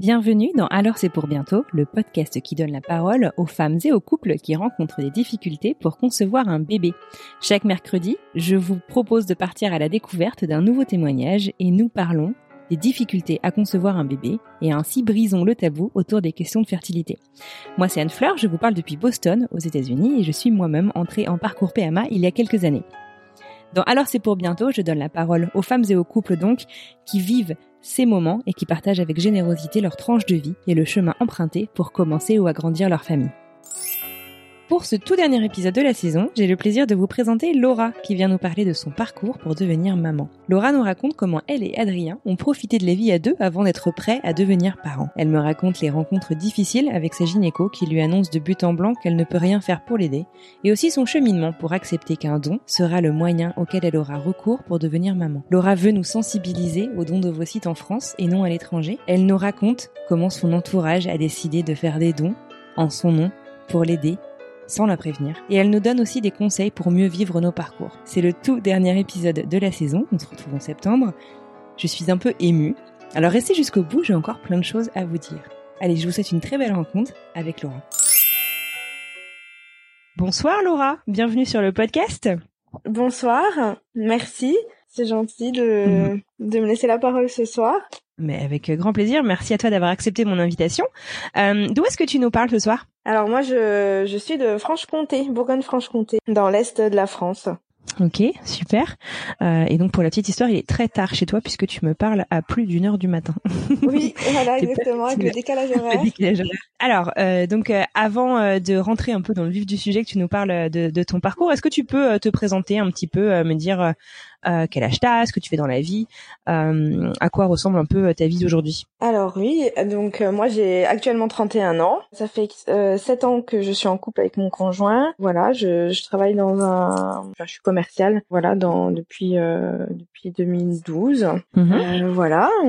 Bienvenue dans Alors c'est pour bientôt, le podcast qui donne la parole aux femmes et aux couples qui rencontrent des difficultés pour concevoir un bébé. Chaque mercredi, je vous propose de partir à la découverte d'un nouveau témoignage et nous parlons des difficultés à concevoir un bébé et ainsi brisons le tabou autour des questions de fertilité. Moi c'est Anne Fleur, je vous parle depuis Boston aux États-Unis et je suis moi-même entrée en parcours PMA il y a quelques années. Dans Alors c'est pour bientôt, je donne la parole aux femmes et aux couples donc qui vivent ces moments et qui partagent avec générosité leur tranche de vie et le chemin emprunté pour commencer ou agrandir leur famille. Pour ce tout dernier épisode de la saison, j'ai le plaisir de vous présenter Laura qui vient nous parler de son parcours pour devenir maman. Laura nous raconte comment elle et Adrien ont profité de la vie à deux avant d'être prêts à devenir parents. Elle me raconte les rencontres difficiles avec sa gynéco qui lui annonce de but en blanc qu'elle ne peut rien faire pour l'aider et aussi son cheminement pour accepter qu'un don sera le moyen auquel elle aura recours pour devenir maman. Laura veut nous sensibiliser aux dons d'ovocytes en France et non à l'étranger. Elle nous raconte comment son entourage a décidé de faire des dons en son nom pour l'aider sans la prévenir. Et elle nous donne aussi des conseils pour mieux vivre nos parcours. C'est le tout dernier épisode de la saison, on se retrouve en septembre. Je suis un peu émue. Alors restez jusqu'au bout, j'ai encore plein de choses à vous dire. Allez, je vous souhaite une très belle rencontre avec Laura. Bonsoir Laura, bienvenue sur le podcast. Bonsoir, merci. C'est gentil de, de me laisser la parole ce soir. Mais avec grand plaisir. Merci à toi d'avoir accepté mon invitation. Euh, D'où est-ce que tu nous parles ce soir? Alors moi, je, je suis de Franche-Comté, Bourgogne-Franche-Comté, dans l'est de la France. Ok, super. Euh, et donc pour la petite histoire, il est très tard chez toi puisque tu me parles à plus d'une heure du matin. Oui, voilà, exactement, avec le décalage horaire. Alors, euh, donc euh, avant euh, de rentrer un peu dans le vif du sujet, que tu nous parles de, de ton parcours, est-ce que tu peux euh, te présenter un petit peu, euh, me dire euh, quel âge t'as, ce que tu fais dans la vie, euh, à quoi ressemble un peu ta vie d'aujourd'hui? Alors oui, donc euh, moi j'ai actuellement 31 ans. Ça fait euh, 7 ans que je suis en couple avec mon conjoint. Voilà, je, je travaille dans un, enfin, je suis commerciale. Voilà, dans depuis euh, depuis 2012. Mhm. Euh, voilà, on,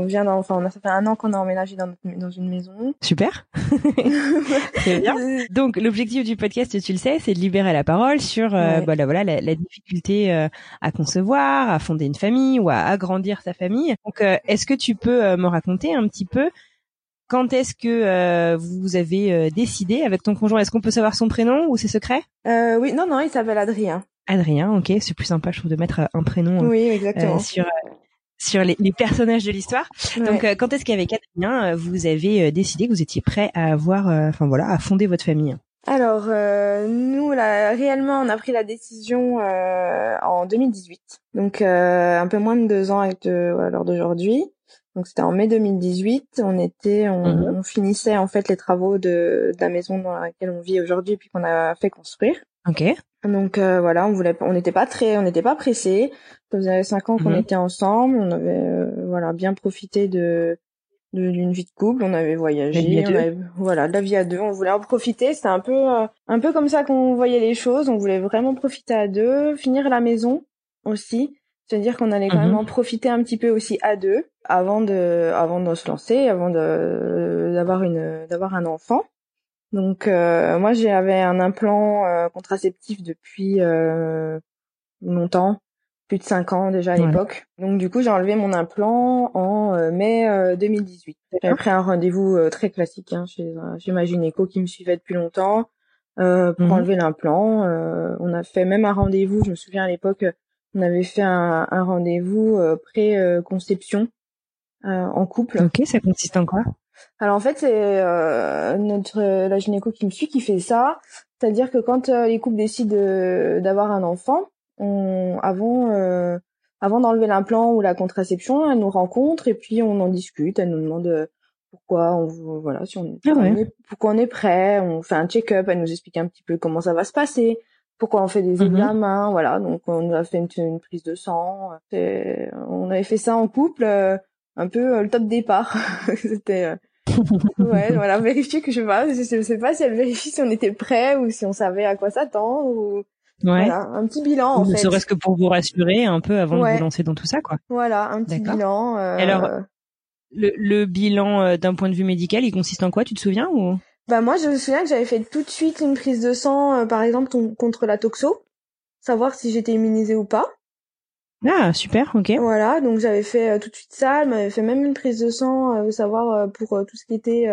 on vient d'en- enfin on a ça fait un an qu'on a emménagé dans notre- dans une maison. Super. Très bien. Donc l'objectif du podcast, tu le sais, c'est de libérer la parole sur euh, Ouais. voilà voilà la, la difficulté euh, à concevoir, à fonder une famille ou à agrandir sa famille. Donc euh, est-ce que tu peux euh, me raconter un petit peu quand est-ce que euh, vous avez décidé avec ton conjoint? Est-ce qu'on peut savoir son prénom ou c'est secret Euh, oui, non non, il s'appelle Adrien. Adrien, ok, c'est plus sympa je trouve de mettre un prénom Oui, exactement. sur euh, sur les, les personnages de l'histoire. Ouais. Donc, quand est-ce qu'avec Adrien, vous avez décidé que vous étiez prêt à avoir, enfin voilà, à fonder votre famille? Alors, euh, nous, là, réellement, on a pris la décision euh, en 2018. Donc, euh, un peu moins de deux ans avec de, à l'heure d'aujourd'hui. Donc, c'était en mai 2018. On était, on, Mhm. on finissait en fait les travaux de, de la maison dans laquelle on vit aujourd'hui, puis qu'on a fait construire. Ok. Donc euh, voilà, on voulait, on n'était pas très, on n'était pas pressé. Ça faisait cinq ans qu'on Mhm. était ensemble. On avait, euh, voilà, bien profité de de- d'une vie de couple. On avait voyagé, on avait- voilà, de la vie à deux. On voulait en profiter. C'était un peu, euh, un peu comme ça qu'on voyait les choses. On voulait vraiment profiter à deux, finir la maison aussi. Se dire qu'on allait quand Mhm. même en profiter un petit peu aussi à deux avant de, avant de se lancer, avant de d'avoir une, d'avoir un enfant. Donc euh, moi j'avais un implant euh, contraceptif depuis euh, longtemps, plus de cinq ans déjà à Ouais. l'époque. Donc du coup j'ai enlevé mon implant en euh, mai euh, 2018. J'avais pris un rendez-vous euh, très classique hein, chez, ma gynéco qui me suivait depuis longtemps euh, pour Mhm. enlever l'implant. Euh, on a fait même un rendez-vous, je me souviens à l'époque, on avait fait un, un rendez-vous euh, pré-conception euh, en couple. Ok, ça consiste en quoi? Alors en fait, c'est euh, notre euh, la gynéco qui me suit qui fait ça, c'est-à-dire que quand euh, les couples décident de- d'avoir un enfant, on, avant euh, avant d'enlever l'implant ou la contraception, elle nous rencontre et puis on en discute. Elle nous demande euh, pourquoi on voilà si on, ah est, pourquoi on est prêt, on fait un check-up, elle nous explique un petit peu comment ça va se passer, pourquoi on fait des mhm. examens, voilà. Donc on a fait une, prise de sang, on avait fait ça en couple, euh, un peu euh, le top départ. C'était euh, ouais, voilà, vérifier que je sais pas, je sais pas si elle vérifie si on était prêt ou si on savait à quoi s'attendre ou voilà, un petit bilan en fait. Ne serait-ce que pour vous rassurer un peu avant de vous lancer dans tout ça, quoi. Voilà, un petit bilan. Euh... Alors, le, le bilan euh, d'un point de vue médical, il consiste en quoi Tu te souviens ou? Bah moi, je me souviens que j'avais fait tout de suite une prise de sang, euh, par exemple contre la toxo, savoir si j'étais immunisée ou pas. Ah super, ok. Voilà, donc j'avais fait tout de suite ça. Elle m'avait fait même une prise de sang, savoir pour tout ce qui était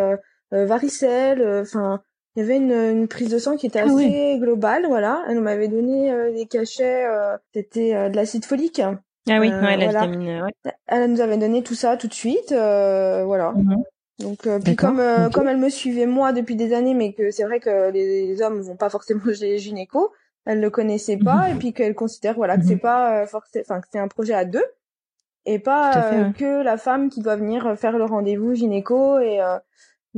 varicelle, enfin il y avait une, une, prise de sang qui était ah assez globale, voilà. Elle m'avait donné euh, des cachets, euh, c'était euh, de l'acide folique. Ah oui, ouais, la vitamine, ouais. Elle nous avait donné tout ça tout de suite, voilà. Mhm. Donc puis comme comme elle me suivait moi depuis des années, mais que c'est vrai que les, hommes vont pas forcément chez les gynécos, elle le connaissait pas mhm. et puis qu'elle considère voilà que c'est mhm. pas forcément, enfin que c'est un projet à deux et pas que la femme qui doit venir faire le rendez-vous gynéco et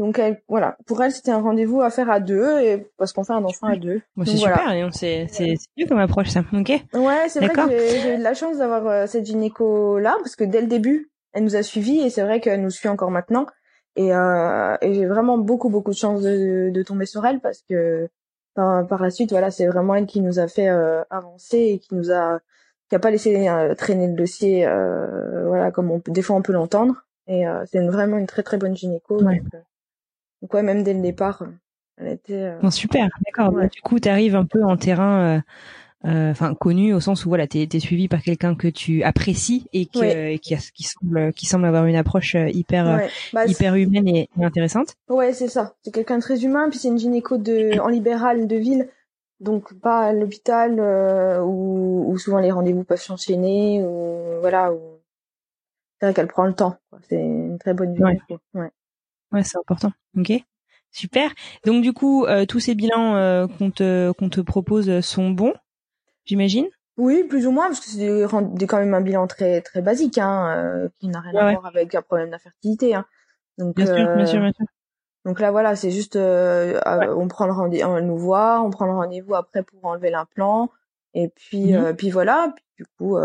donc elle, voilà, pour elle c'était un rendez-vous à faire à deux et parce qu'on fait un enfant à deux. c'est super, c'est c'est mieux comme approche ça. Ok. Ouais, c'est vrai que j'ai eu de la chance d'avoir euh, cette gynéco là parce que dès le début elle nous a suivis et c'est vrai qu'elle nous suit encore maintenant et euh, et j'ai vraiment beaucoup beaucoup de chance de, de tomber sur elle parce que par, par la suite voilà c'est vraiment elle qui nous a fait euh, avancer et qui nous a qui a pas laissé euh, traîner le dossier voilà comme on des fois on peut l'entendre et c'est vraiment une très très bonne gynéco. Donc, donc ouais, même dès le départ, elle était. Euh... super, d'accord. Du coup, tu arrives un peu en terrain, euh, euh, enfin connu au sens où voilà, t'es es suivi par quelqu'un que tu apprécies et qui, euh, qui, qui semble qui semble avoir une approche hyper bah, hyper humaine et, intéressante. Ouais, c'est ça. C'est quelqu'un de très humain, puis c'est une gynéco de en libéral de ville. Donc pas à l'hôpital où, où, souvent les rendez-vous peuvent s'enchaîner ou voilà où c'est vrai qu'elle prend le temps. C'est une très bonne gynéco. Ouais. Ouais, c'est important. Ok. Super. Donc du coup, euh, tous ces bilans euh, qu'on te qu'on te propose sont bons, j'imagine? Oui, plus ou moins, parce que c'est quand même un bilan très très basique, hein, euh, qui n'a rien à voir avec un problème d'infertilité. Hein. Donc, bien sûr, bien sûr, bien sûr. Donc là, voilà, c'est juste, on prend le rendez-vous, on nous voit, on prend le rendez-vous après pour enlever l'implant, et puis mhm. puis voilà. Puis, du coup,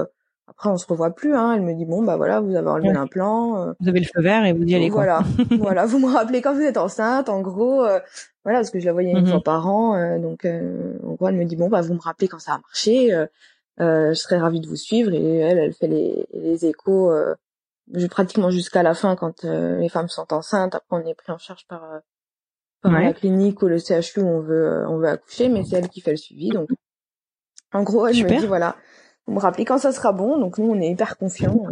après, on se revoit plus. Hein. Elle me dit bon bah voilà, vous avez enlevé l'implant. Euh. Vous avez le feu vert et vous y allez. Voilà, voilà. Vous me rappelez quand vous êtes enceinte, en gros. Euh, voilà, parce que je la voyais une mhm. fois par an. Euh, donc en gros, elle me dit bon bah vous me rappelez quand ça a marché. je serais ravie de vous suivre. Et elle, elle fait les, les échos je, pratiquement jusqu'à la fin quand les femmes sont enceintes. Après, on est pris en charge par par la clinique ou le CHU où on veut on veut accoucher, mais c'est elle qui fait le suivi. Donc en gros, elle me dit voilà vous me rappelez quand ça sera bon. Donc nous, on est hyper confiants.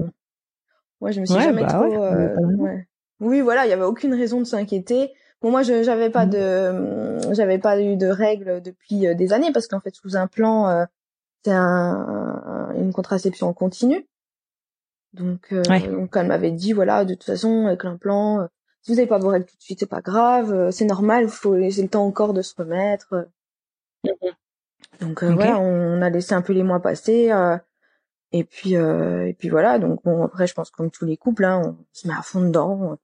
Moi, je me suis jamais bah trop. Euh, ouais. Oui, voilà, il y avait aucune raison de s'inquiéter. Bon, moi, je j'avais pas mmh. de, j'avais pas eu de règles depuis euh, des années parce qu'en fait, sous un plan, euh, c'est un, une contraception continue. Donc, euh, donc elle m'avait dit, voilà, de toute façon, avec l'implant, si vous n'avez pas vos règles tout de suite, c'est pas grave, c'est normal, il faut laisser le temps encore de se remettre. Mmh donc euh, voilà, on, a laissé un peu les mois passer. Euh, et puis euh, et puis voilà. Donc bon après, je pense comme tous les couples, hein, on se met à fond dedans.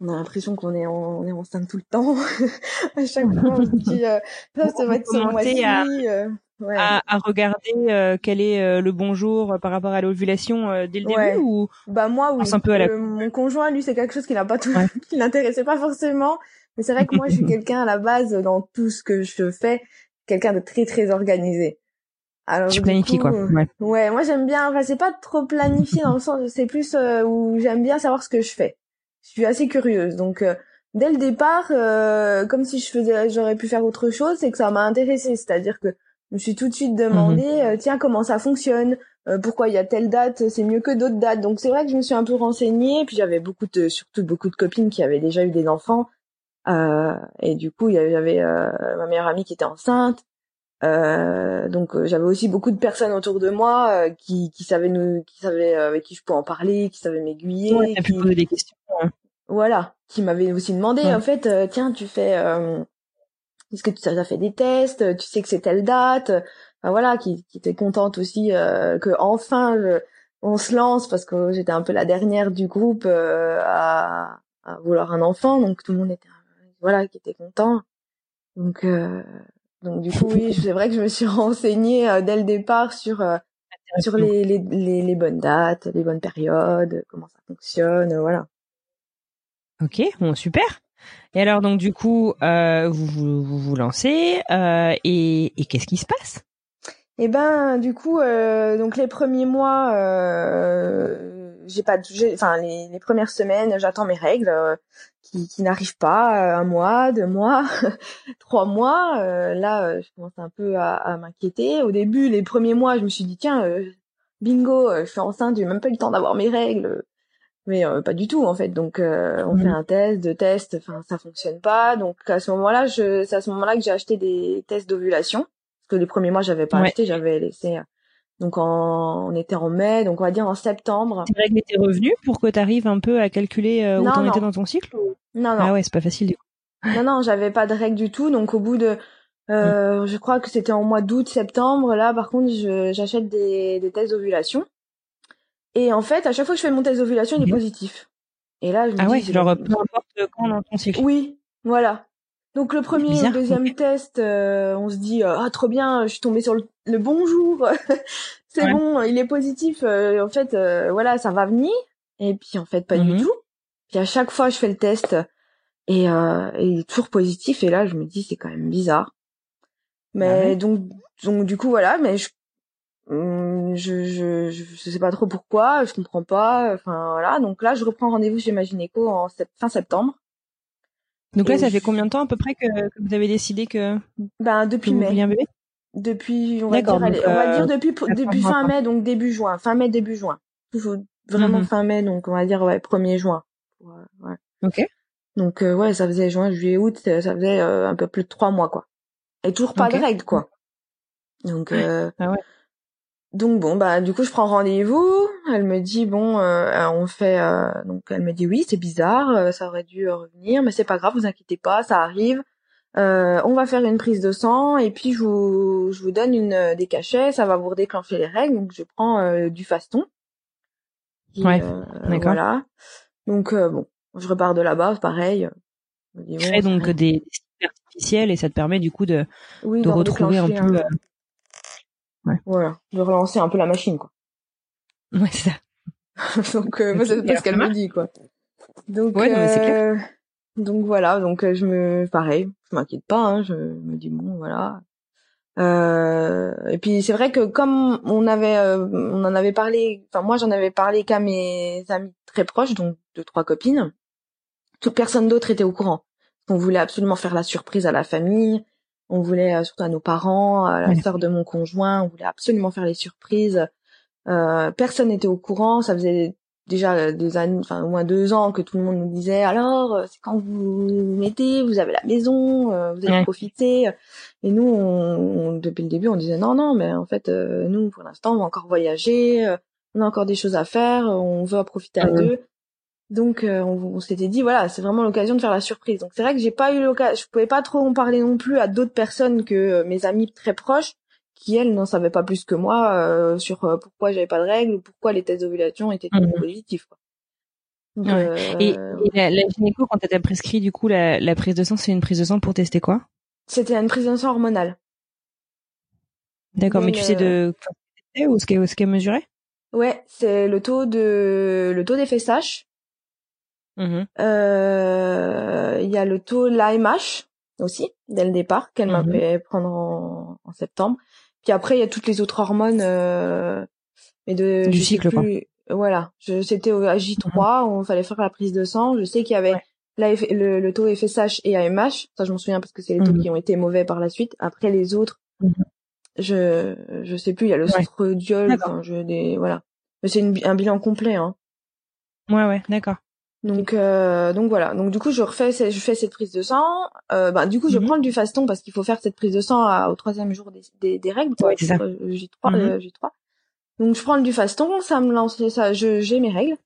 On a l'impression qu'on est on est enceinte tout le temps. à chaque fois, on se dit ça, ça va être ce mois-ci. À, à, regarder quel est le bon jour par rapport à l'ovulation dès le début ou bah moi oui. Un peu à la... mon conjoint lui c'est quelque chose qui n'a pas tout qui l'intéressait pas forcément mais c'est vrai que moi je suis quelqu'un à la base dans tout ce que je fais quelqu'un de très très organisé. Alors, tu planifies quoi. Euh, ouais. ouais moi j'aime bien. Enfin, c'est pas trop planifié dans le sens, c'est plus euh, où j'aime bien savoir ce que je fais. Je suis assez curieuse, donc euh, dès le départ, comme si je faisais, j'aurais pu faire autre chose, c'est que ça m'a intéressé. C'est-à-dire que je me suis tout de suite demandé, mhm. tiens, comment ça fonctionne? Pourquoi il y a telle date? C'est mieux que d'autres dates. Donc c'est vrai que je me suis un peu renseignée. Puis j'avais beaucoup de, surtout beaucoup de copines qui avaient déjà eu des enfants euh, et du coup, il y avait euh, ma meilleure amie qui était enceinte. Euh, donc j'avais aussi beaucoup de personnes autour de moi qui, qui savaient nous, qui savaient avec qui je pouvais en parler, qui savaient m'aiguiller. Ouais, qui... pu poser des questions. Hein. Voilà, qui m'avaient aussi demandé en fait, tiens, tu fais, est-ce que tu as fait des tests, tu sais que c'est telle date, enfin, voilà, qui, qui était contente aussi que enfin on se lance parce que j'étais un peu la dernière du groupe à à vouloir un enfant, donc tout le monde était voilà qui était content. Donc donc du coup oui, c'est vrai que je me suis renseignée dès le départ sur sur les, les, les, les, bonnes dates, les bonnes périodes, comment ça fonctionne, voilà. Ok, bon super. Et alors donc du coup, euh, vous, vous, vous lancez euh, et, et qu'est-ce qui se passe? Eh ben du coup, euh, donc les premiers mois, euh, j'ai pas, enfin les, les, premières semaines, j'attends mes règles euh, qui, qui n'arrivent pas, euh, un mois, deux mois, trois mois. là, je commence un peu à, à m'inquiéter. Au début, les premiers mois, je me suis dit tiens, bingo, je suis enceinte, j'ai même pas eu le temps d'avoir mes règles. Mais euh, pas du tout en fait. Donc euh, on fait un test deux tests enfin ça fonctionne pas. Donc à ce moment-là je c'est à ce moment-là que j'ai acheté des tests d'ovulation. Parce que les premiers mois j'avais pas acheté j'avais laissé euh, donc en, on était en mai donc on va dire en septembre. Tes règles étaient revenues pour que tu arrives un peu à calculer où t'en étais dans ton cycle non non. Ah ouais c'est pas facile du coup. Non non j'avais pas de règles du tout. Donc au bout de euh, je crois que c'était en mois d'août septembre. Là par contre j'achète des, des tests d'ovulation. Et en fait, à chaque fois que je fais mon test d'ovulation, il est mhm. positif. Et là, je me ah dis, ouais, genre peu importe quand dans ton cycle. Oui, voilà. Donc le premier et le deuxième test, euh, on se dit ah trop bien, je suis tombée sur le, bon jour, c'est bon, il est positif. Euh, en fait, euh, voilà, ça va venir. Et puis en fait, pas du mhm. tout. Puis à chaque fois, je fais le test et, euh, et il est toujours positif. Et là, je me dis c'est quand même bizarre. Mais ah donc donc du coup voilà, mais je Hum, je, je, je sais pas trop pourquoi, je comprends pas. Enfin voilà, donc là je reprends rendez-vous chez ma gynéco en fin septembre. Donc là, ça fait combien de temps à peu près que, vous avez décidé que ben depuis mai. Un bébé? Depuis on va dire, on va dire euh, depuis depuis fin mai donc début juin, fin mai début juin. Toujours vraiment mhm. fin mai donc on va dire ouais 1er juin. Ouais. OK. Donc euh, ouais, ça faisait juin, juillet, août, ça faisait euh, un peu plus de trois mois quoi. Et toujours pas de règles quoi. Donc euh, ah ouais donc bon bah du coup je prends rendez-vous. Elle me dit bon euh, on fait euh, donc elle me dit oui c'est bizarre euh, ça aurait dû revenir mais c'est pas grave vous inquiétez pas ça arrive. on va faire une prise de sang et puis je vous je vous donne une des cachets ça va vous déclencher les règles donc je prends du faston. ouais d'accord. Voilà donc bon je repars de là-bas pareil. Je crée donc des, artificiels et ça te permet du coup de de retrouver un peu. Ouais. Voilà, de relancer un peu la machine, quoi. Ouais, c'est ça. donc, euh, c'est ce qu'elle me dit, quoi. Donc, ouais, euh, donc voilà, donc euh, je me, pareil, je m'inquiète pas, hein, je me dis bon, voilà. Euh, et puis c'est vrai que comme on avait, euh, on en avait parlé, enfin moi j'en avais parlé qu'à mes amis très proches, donc deux trois copines. Toute personne d'autre était au courant. On voulait absolument faire la surprise à la famille. On voulait euh, surtout à nos parents, à la sœur de mon conjoint, on voulait absolument faire les surprises. Euh, personne n'était au courant. Ça faisait déjà des années, enfin au moins deux ans que tout le monde nous disait alors euh, c'est quand vous mettez, vous avez la maison, vous allez profiter. Et nous, on, depuis le début, on disait non non, mais en fait nous pour l'instant on va encore voyager, on a encore des choses à faire, on veut en profiter à deux. Donc euh, on, s'était dit voilà, c'est vraiment l'occasion de faire la surprise. Donc c'est vrai que j'ai pas eu l'occasion, je pouvais pas trop en parler non plus à d'autres personnes que euh, mes amis très proches qui elles n'en savaient pas plus que moi euh, sur pourquoi j'avais pas de règles ou pourquoi les tests d'ovulation étaient mmh. positifs. et, la, la, gynéco quand elle t'a prescrit du coup la, la prise de sang, c'est une prise de sang pour tester quoi? C'était une prise de sang hormonale. D'accord, mais, tu sais de ou ce qu'elle mesurait? Ouais, c'est le taux de le taux des FSH Mmh euh, il y a le taux l'AMH aussi dès le départ qu'elle m'a mmh fait prendre en, en, septembre. Puis après il y a toutes les autres hormones euh, mais de du cycle plus, Voilà, c'était au J3 où il fallait faire la prise de sang. Je sais qu'il y avait le, le, taux FSH et AMH, ça je m'en souviens parce que c'est les taux qui ont été mauvais par la suite. Après les autres, je je sais plus, il y a le ouais. enfin, je des voilà. Mais c'est un bilan complet hein. Ouais ouais, d'accord. Donc euh, donc voilà. Donc du coup je refais je fais cette prise de sang. Euh, bah du coup je mhm. prends du faston parce qu'il faut faire cette prise de sang au troisième jour des, des, des règles. Ouais, c'est ça. J3 euh, J3. Mhm. Donc je prends du faston, ça me lance ça je j'ai mes règles.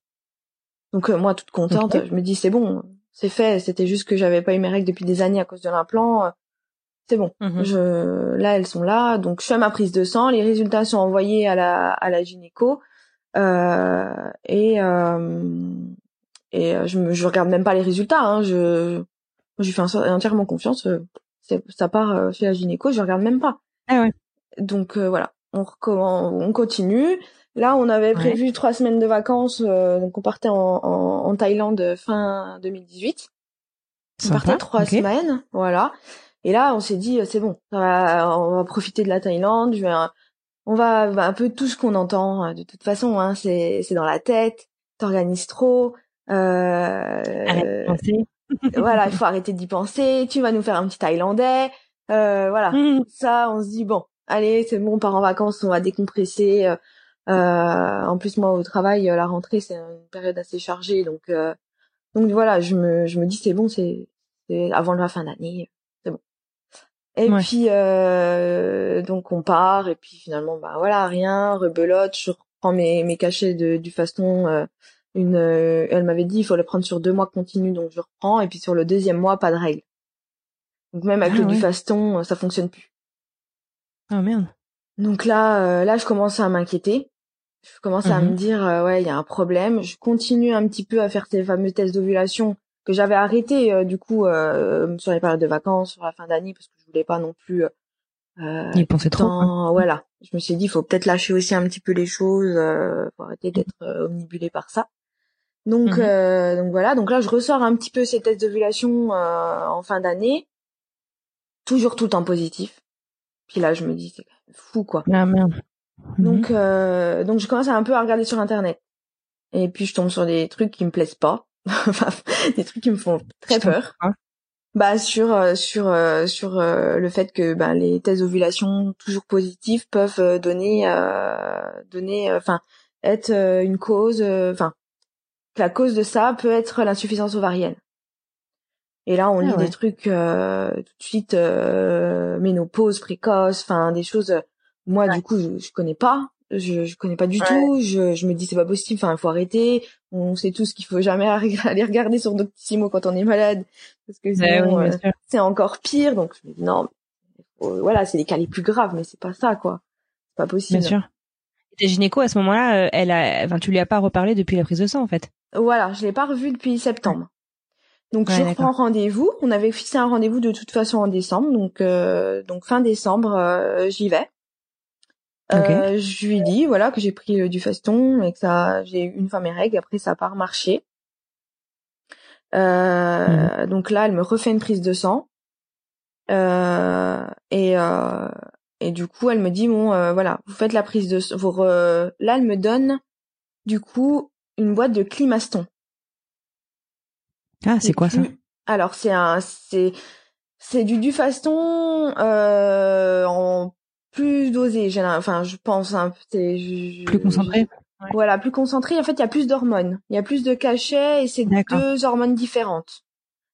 Donc euh, moi toute contente, je me dis c'est bon, c'est fait, c'était juste que j'avais pas eu mes règles depuis des années à cause de l'implant. C'est bon. Mhm. Je là elles sont là, donc je fais ma prise de sang, les résultats sont envoyés à la à la gynéco. Euh, et et je me je regarde même pas les résultats. Hein, je je lui fais entièrement confiance. ça part chez la gynéco, je regarde même pas. Ah ouais. Donc voilà, on on continue. Là, on avait prévu trois semaines de vacances, donc on partait en, en, en Thaïlande fin 2018. On partait trois semaines, voilà. Et là, on s'est dit, c'est bon, on va profiter de la Thaïlande. Je vais, on va un peu tout ce qu'on entend. De toute façon, hein, c'est c'est dans la tête. T'organises trop. Euh, voilà, il faut arrêter d'y penser. Tu vas nous faire un petit Thaïlandais. Euh, voilà, mmh. ça, on se dit bon, allez, c'est bon, on part en vacances, on va décompresser. Euh, en plus, moi, au travail, la rentrée, c'est une période assez chargée, donc donc voilà, je me, je me dis c'est bon, c'est, avant la fin d'année, c'est bon. Et puis euh, donc on part et puis finalement bah voilà rien, rebelote, je reprends mes, mes cachets de, du faston. Euh, une, euh, elle m'avait dit il faut le prendre sur deux mois continu, donc je reprends et puis sur le deuxième mois pas de règles. Donc même avec ah le du faston, ça fonctionne plus. Ah merde. Donc là, là je commence à m'inquiéter je commence à me mhm. dire euh, ouais il y a un problème je continue un petit peu à faire ces fameux tests d'ovulation que j'avais arrêté euh, du coup euh, sur les périodes de vacances sur la fin d'année parce que je voulais pas non plus euh, penser trop voilà je me suis dit il faut peut-être lâcher aussi un petit peu les choses faut arrêter d'être omnibulé par ça donc mhm. donc voilà donc là je ressors un petit peu ces tests d'ovulation en fin d'année toujours tout le temps positif puis là je me dis c'est fou quoi ah merde donc, mhm. euh, donc je commence à un peu à regarder sur internet. Et puis je tombe sur des trucs qui me plaisent pas, des trucs qui me font très peur. Bah sur euh, sur euh, sur euh, le fait que bah, les tests d'ovulation toujours positifs peuvent donner donner enfin être une cause enfin la cause de ça peut être l'insuffisance ovarienne. Et là on ah lit des trucs tout de suite ménopause précoce, enfin des choses moi, du coup, je, je connais pas. Je, je connais pas du tout. Je, je me dis c'est pas possible. Enfin, il faut arrêter. On sait tous qu'il faut jamais aller regarder sur Doctissimo quand on est malade, parce que euh, c'est encore pire. Donc je me dis non. Voilà, c'est les cas les plus graves, mais c'est pas ça, quoi. C'est pas possible. Bien sûr. Et gynéco à ce moment-là, euh, elle a, enfin, tu lui as pas reparlé depuis la prise de sang, en fait? Voilà, je l'ai pas revu depuis septembre. Donc je reprends rendez-vous. On avait fixé un rendez-vous de toute façon en décembre, donc euh, donc fin décembre, j'y vais. Euh, je lui dis voilà que j'ai pris euh, du faston et que ça j'ai une fois mes règles après ça remarché. Euh, mhm. Donc là elle me refait une prise de sang euh, et euh, et du coup elle me dit bon euh, voilà vous faites la prise de vous là elle me donne du coup une boîte de climaston. Ah c'est quoi ça Alors c'est un c'est c'est du Dufaston euh, en plus dosé. Enfin, je pense. Hein, plus concentré? Voilà, plus concentré. En fait, il y a plus d'hormones. Il y a plus de cachets et c'est deux hormones différentes.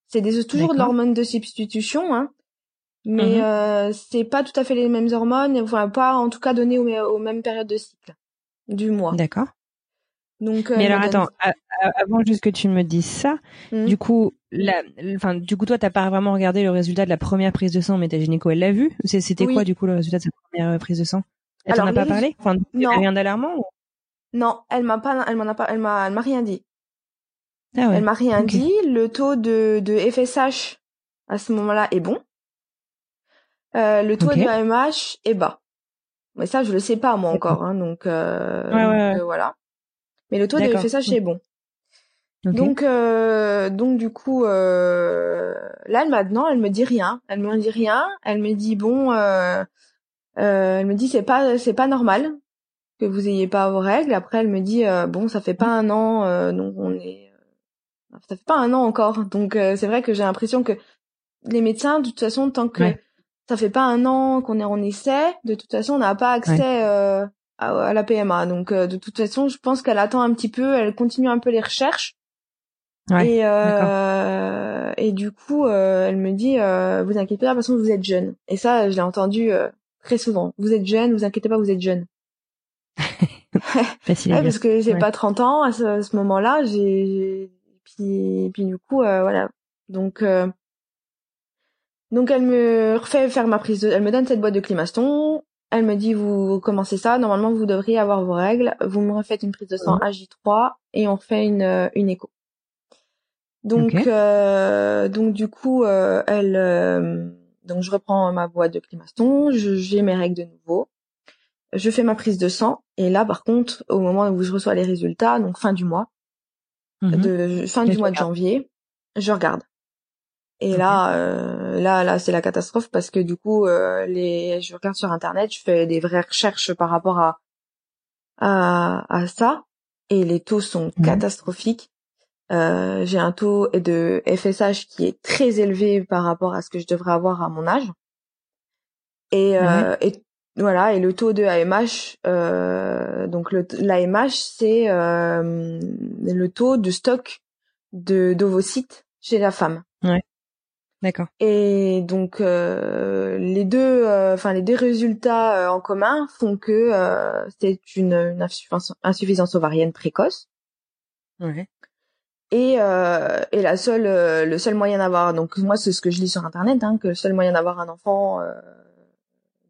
C'est des, toujours de l'hormone de substitution, hein, mais mhm. euh, c'est pas tout à fait les mêmes hormones. Enfin, pas en tout cas données aux, aux mêmes périodes de cycle du mois. D'accord. Donc, euh, mais alors attends, avant juste que tu me dises ça, mmh. du coup, la, enfin, du coup, toi, t'as pas vraiment regardé le résultat de la première prise de sang, mais ta gynéco, elle l'a vu. C'était quoi, du coup, le résultat de sa première euh, prise de sang? Elle t'en a pas parlé? Enfin, non. rien d'alarmant Non, elle m'a pas, elle m'en a pas, elle m'a, elle m'a rien dit. Ah ouais. Elle m'a rien dit. Le taux de, de FSH à ce moment-là est bon. Euh, le taux de AMH est bas. Mais ça, je le sais pas moi encore, hein, donc, euh, ouais, donc voilà. Mais le taux de FSH est bon. Donc, euh, donc du coup, euh, là maintenant, elle me dit rien. Elle me dit rien. Elle me dit bon, euh, euh, elle me dit c'est pas c'est pas normal que vous ayez pas vos règles. Après, elle me dit euh, bon, ça fait pas un an, euh, donc on est, ça fait pas un an encore. Donc c'est vrai que j'ai l'impression que les médecins, de toute façon, tant que ça fait pas un an qu'on est en essai, de toute façon, on n'a pas accès à, à, la PMA. Donc de toute façon, je pense qu'elle attend un petit peu, elle continue un peu les recherches et, euh, et du coup, euh, elle me dit, euh, vous inquiétez pas, de toute façon, vous êtes jeune. Et ça, je l'ai entendu euh, très souvent. Vous êtes jeune, vous inquiétez pas, vous êtes jeune. Facile parce que j'ai pas 30 ans à ce, moment-là. J'ai puis puis du coup, euh, voilà. Donc donc elle me refait faire ma prise de, elle me donne cette boîte de climaston. Elle me dit vous commencez ça, normalement vous devriez avoir vos règles. Vous me refaites une prise de sang AJ3 et on refait une une écho. Donc, euh, donc du coup, euh, elle, euh, donc je reprends ma boîte de climaston, j'ai mes règles de nouveau, je fais ma prise de sang, et là, par contre, au moment où je reçois les résultats, donc fin du mois, mhm. de fin du mois de janvier, je regarde. Et là, euh, là, là, c'est la catastrophe parce que du coup, euh, les, je regarde sur internet, je fais des vraies recherches par rapport à à, à ça, et les taux sont mhm. catastrophiques. Euh, j'ai un taux de FSH qui est très élevé par rapport à ce que je devrais avoir à mon âge. Et, euh, et voilà, et le taux de AMH, euh, donc l'AMH, c'est euh, le taux de stock de d'ovocytes chez la femme. Ouais. D'accord. Et donc euh, les deux, euh, enfin les deux résultats euh, en commun font que c'est une, une insuffisance, ovarienne précoce. Ouais. Et, et la seule, le seul moyen d'avoir, donc moi c'est ce que je lis sur internet, hein, que le seul moyen d'avoir un enfant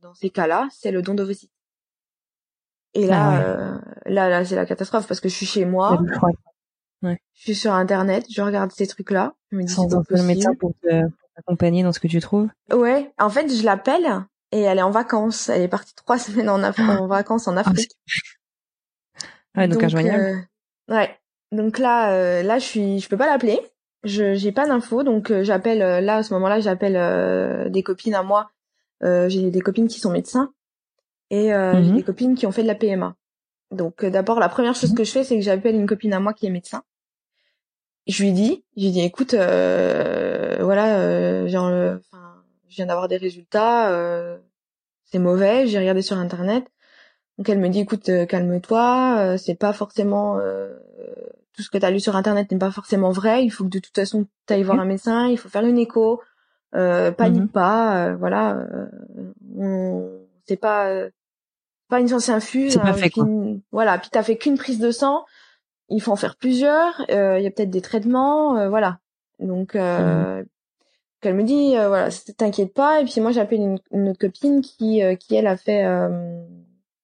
dans ces cas-là, c'est le don d'ovocytes. Et là, ah là, là, c'est la catastrophe parce que je suis chez moi. Ouais. Je suis sur internet, je regarde ces trucs-là. Je me dis Sans un le médecin pour t'accompagner dans ce que tu trouves? Ouais, en fait, je l'appelle et elle est en vacances. Elle est partie trois semaines en, en vacances en ah, Afrique. ouais, donc, donc euh, ouais. Donc là, euh, là, je suis, je peux pas l'appeler. Je, j'ai pas d'infos, donc euh, j'appelle. là, à ce moment-là, j'appelle des copines à moi. j'ai des copines qui sont médecins et j'ai mhm. des copines qui ont fait de la PMA. Donc d'abord, la première chose mhm. que je fais, c'est que j'appelle une copine à moi qui est médecin je lui dis, je lui dis, écoute, euh, voilà, euh, enfin, je viens d'avoir des résultats, euh, c'est mauvais, j'ai regardé sur internet. Donc elle me dit, écoute, euh, calme-toi, euh, c'est pas forcément tout ce que tu as lu sur internet n'est pas forcément vrai. Il faut que de toute façon tu ailles voir un médecin, il faut faire une écho, panique mhm. pas, voilà, c'est pas pas une science infuse. Hein, fait, voilà, puis t'as fait qu'une prise de sang il faut en faire plusieurs. Euh, il y a peut-être des traitements, euh, voilà. Donc, euh, elle me dit, voilà, t'inquiète pas. Et puis moi, j'appelle une, une, autre copine qui, qui elle a fait,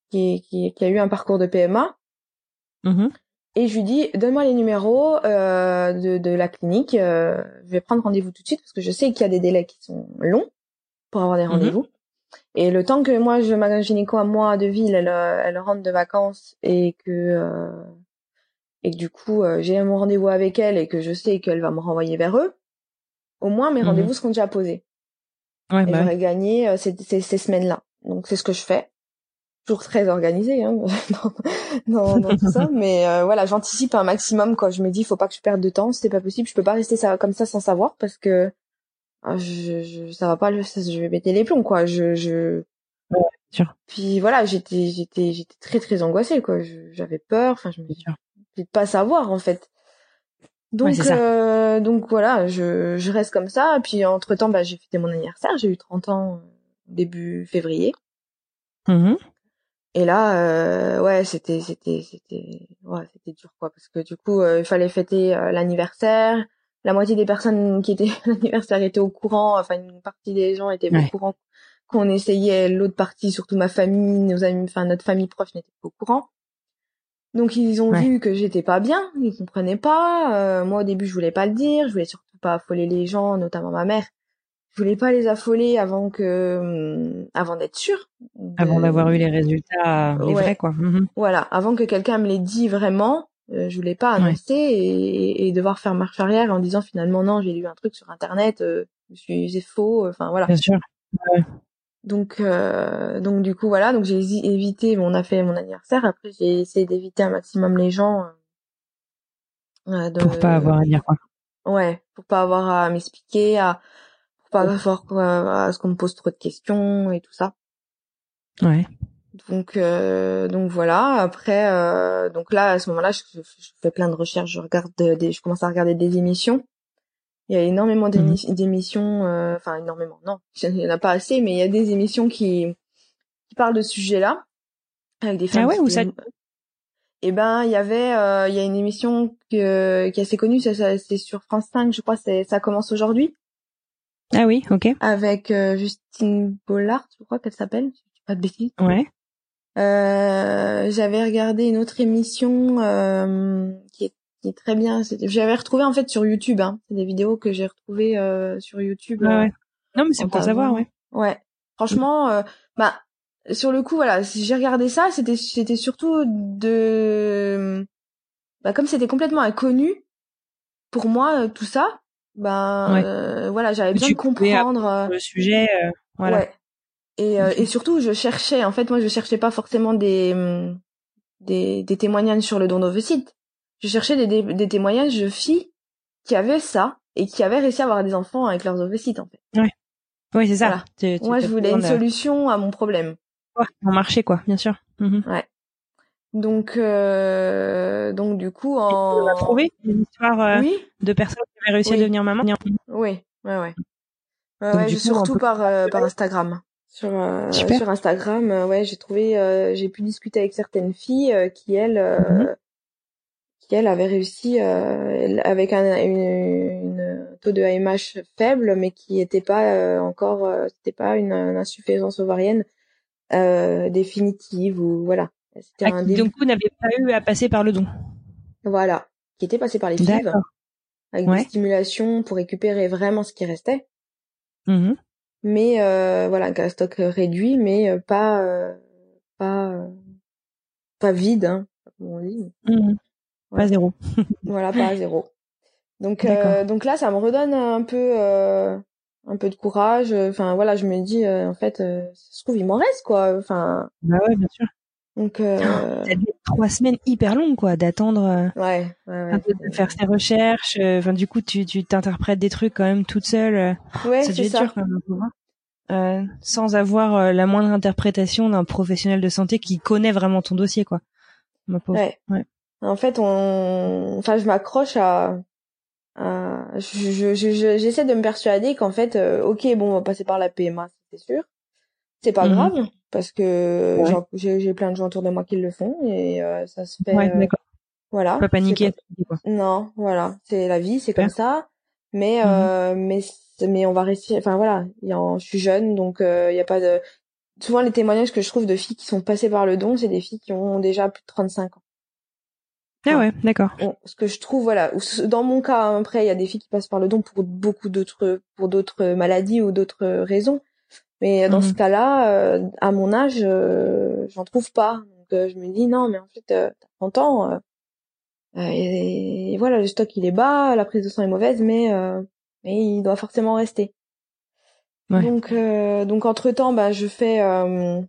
qui, qui, qui, a eu un parcours de PMA. Mm-hmm. Et je lui dis, donne-moi les numéros de, de la clinique. je vais prendre rendez-vous tout de suite parce que je sais qu'il y a des délais qui sont longs pour avoir des mm-hmm. rendez-vous. Et le temps que moi, je ma gynéco à moi de ville, elle, elle rentre de vacances et que et que du coup euh, j'ai mon rendez-vous avec elle et que je sais qu'elle va me renvoyer vers eux, au moins mes mhm. rendez-vous seront déjà posés. Ouais, et bah j'aurais gagné euh, ces, ces, ces semaines-là. Donc c'est ce que je fais. Toujours très organisé hein, dans, dans, tout ça, mais euh, voilà, j'anticipe un maximum quoi. Je me dis, faut pas que je perde de temps, c'est pas possible, je peux pas rester ça comme ça sans savoir parce que ah, je, je, ça va pas, je, je vais péter les plombs quoi. Je, je... Ouais, sûr. Puis voilà, j'étais, j'étais, j'étais très très angoissée quoi. J'avais peur. Enfin, je me dis, de pas savoir en fait. Donc euh, donc voilà, je, je reste comme ça. Puis entre temps, bah, j'ai fêté mon anniversaire. J'ai eu 30 ans euh, début février. Mm-hmm. Et là, euh, ouais, c'était c'était c'était ouais, c'était dur quoi, parce que du coup, il fallait fêter l'anniversaire. La moitié des personnes qui étaient à l'anniversaire étaient au courant. Enfin, une partie des gens étaient au courant qu'on essayait. L'autre partie, surtout ma famille, nos amis, enfin notre famille proche, n'était pas au courant. Donc ils ont vu que j'étais pas bien, ils comprenaient pas. Euh, moi au début je voulais pas le dire, je voulais surtout pas affoler les gens, notamment ma mère. Je voulais pas les affoler avant que, hum, avant d'être sûre. Avant d'avoir eu les résultats, les vrais quoi. Mhm. Voilà, avant que quelqu'un me les dit vraiment, euh, je voulais pas annoncer et, et, devoir faire marche arrière en disant finalement non j'ai lu un truc sur internet, euh, je suis c'est faux, enfin voilà. Bien sûr. Donc, euh, donc du coup voilà, donc j'ai évité, on a fait mon anniversaire. Après, j'ai essayé d'éviter un maximum les gens. Euh, de, pour pas avoir à dire quoi. Ouais, pour pas avoir à m'expliquer, à pour pas avoir à ce qu'on me pose trop de questions et tout ça. Ouais. Donc, euh, donc voilà. Après, euh, donc là, à ce moment-là, je, je, fais plein de recherches. Je regarde des, je commence à regarder des émissions il y a énormément mhm. d'émissions, euh, enfin énormément, non, il y en a pas assez, mais il y a des émissions qui, qui parlent de ce sujet-là avec des femmes. Ah ouais, où ça Eh ben, il y avait, euh, il y a une émission que, qui est assez connue, ça, c'est sur France 5, je crois, ça commence aujourd'hui. Ah oui, ok. Avec euh, Justine Bollard, je crois qu'elle s'appelle, pas de bêtises. Ouais. Euh, j'avais regardé une autre émission est qui est très bien. J'avais retrouvé en fait sur YouTube. Hein. C'est des vidéos que j'ai retrouvées euh, sur YouTube. Ouais, ouais. Non, mais c'est pour savoir, ouais. Ouais. Franchement, euh, bah sur le coup, voilà, si j'ai regardé ça, c'était c'était surtout de, bah comme c'était complètement inconnu pour moi tout ça, ben voilà, j'avais besoin de comprendre le sujet. voilà. Ouais. Et, et surtout, je cherchais. En fait, moi, je cherchais pas forcément des des, des témoignages sur le don d'ovocytes. Je cherchais des, des, témoignages de filles qui avaient ça et qui avaient réussi à avoir des enfants avec leurs ovocytes, en fait. Ouais. Oui, c'est ça. Moi, je voulais une solution à mon problème. Ouais, mon marché, quoi, bien sûr. Mhm. Ouais. Donc, euh, donc du coup, en... on a trouvé une histoire euh, oui de personnes qui avaient réussi à devenir maman. Oui, ouais, ouais. ouais, ouais surtout par euh, par Instagram. Sur euh, sur Instagram, euh, ouais, j'ai trouvé, euh, j'ai pu discuter avec certaines filles qui elles, mhm. Qui elles avaient réussi avec un une, une, taux de AMH faible, mais qui était pas encore, c'était pas une, insuffisance ovarienne définitive ou voilà. Ah, un donc vous n'avez pas eu à passer par le don. Voilà, qui était passé par les FIV avec des stimulations pour récupérer vraiment ce qui restait. Mmh mais euh, voilà un stock réduit mais euh, pas euh, pas euh, pas vide hein, comme on dit. Mmh pas zéro. Voilà pas zéro. Donc donc là ça me redonne un peu un peu de courage. Enfin voilà je me dis en fait ça se trouve il m'en reste quoi. Enfin bah ouais bien sûr. Donc euh... ça trois semaines hyper longues quoi d'attendre ouais, ouais, ouais de faire ses recherches enfin du coup tu tu t'interprètes des trucs quand même toute seule ouais c'est ça. dur, quand même, euh, sans avoir euh, la moindre interprétation d'un professionnel de santé qui connaît vraiment ton dossier, quoi. Ma pauvre. Ouais. ouais. En fait, on, enfin, je m'accroche à, à... je, j'essaie de me persuader qu'en fait, euh, ok, bon, on va passer par la PMA, c'est sûr. C'est pas mhm. grave parce que j'ai plein de gens autour de moi qui le font et ça se fait. Ouais, d'accord. Voilà. Pas paniquer. Non, voilà, c'est la vie, c'est comme ça. Mais mmh. mais mais on va réussir. Enfin voilà, je suis jeune, donc il euh, y a pas de. Souvent les témoignages que je trouve de filles qui sont passées par le don, c'est des filles qui ont déjà plus de 35 ans. Ah ouais, d'accord. ce que je trouve, voilà, dans mon cas, hein, après, il y a des filles qui passent par le don pour beaucoup d'autres, pour d'autres maladies ou d'autres raisons. Mais dans ce mmh. cas-là, euh, à mon âge, euh, j'en trouve pas. Donc je me dis non, mais en fait, t'as 30 ans. Et, et, voilà, le stock il est bas, la prise de sang est mauvaise, mais mais il doit forcément rester. Donc, euh, donc entre temps, bah, je fais, euh,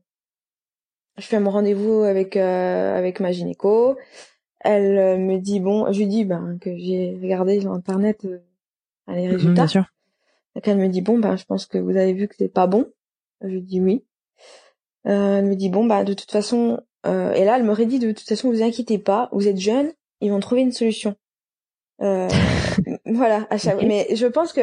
je fais mon rendez-vous avec euh, avec ma gynéco. Elle me dit bon, je lui dis ben que j'ai regardé sur internet les mhm, résultats. Bien Donc elle me dit bon ben je pense que vous avez vu que c'est pas bon. Je lui dis oui. elle me dit bon bah de toute façon et là elle m'aurait dit de toute façon vous inquiétez pas, vous êtes jeune, ils vont trouver une solution. Euh, voilà, à chaque... mais je pense que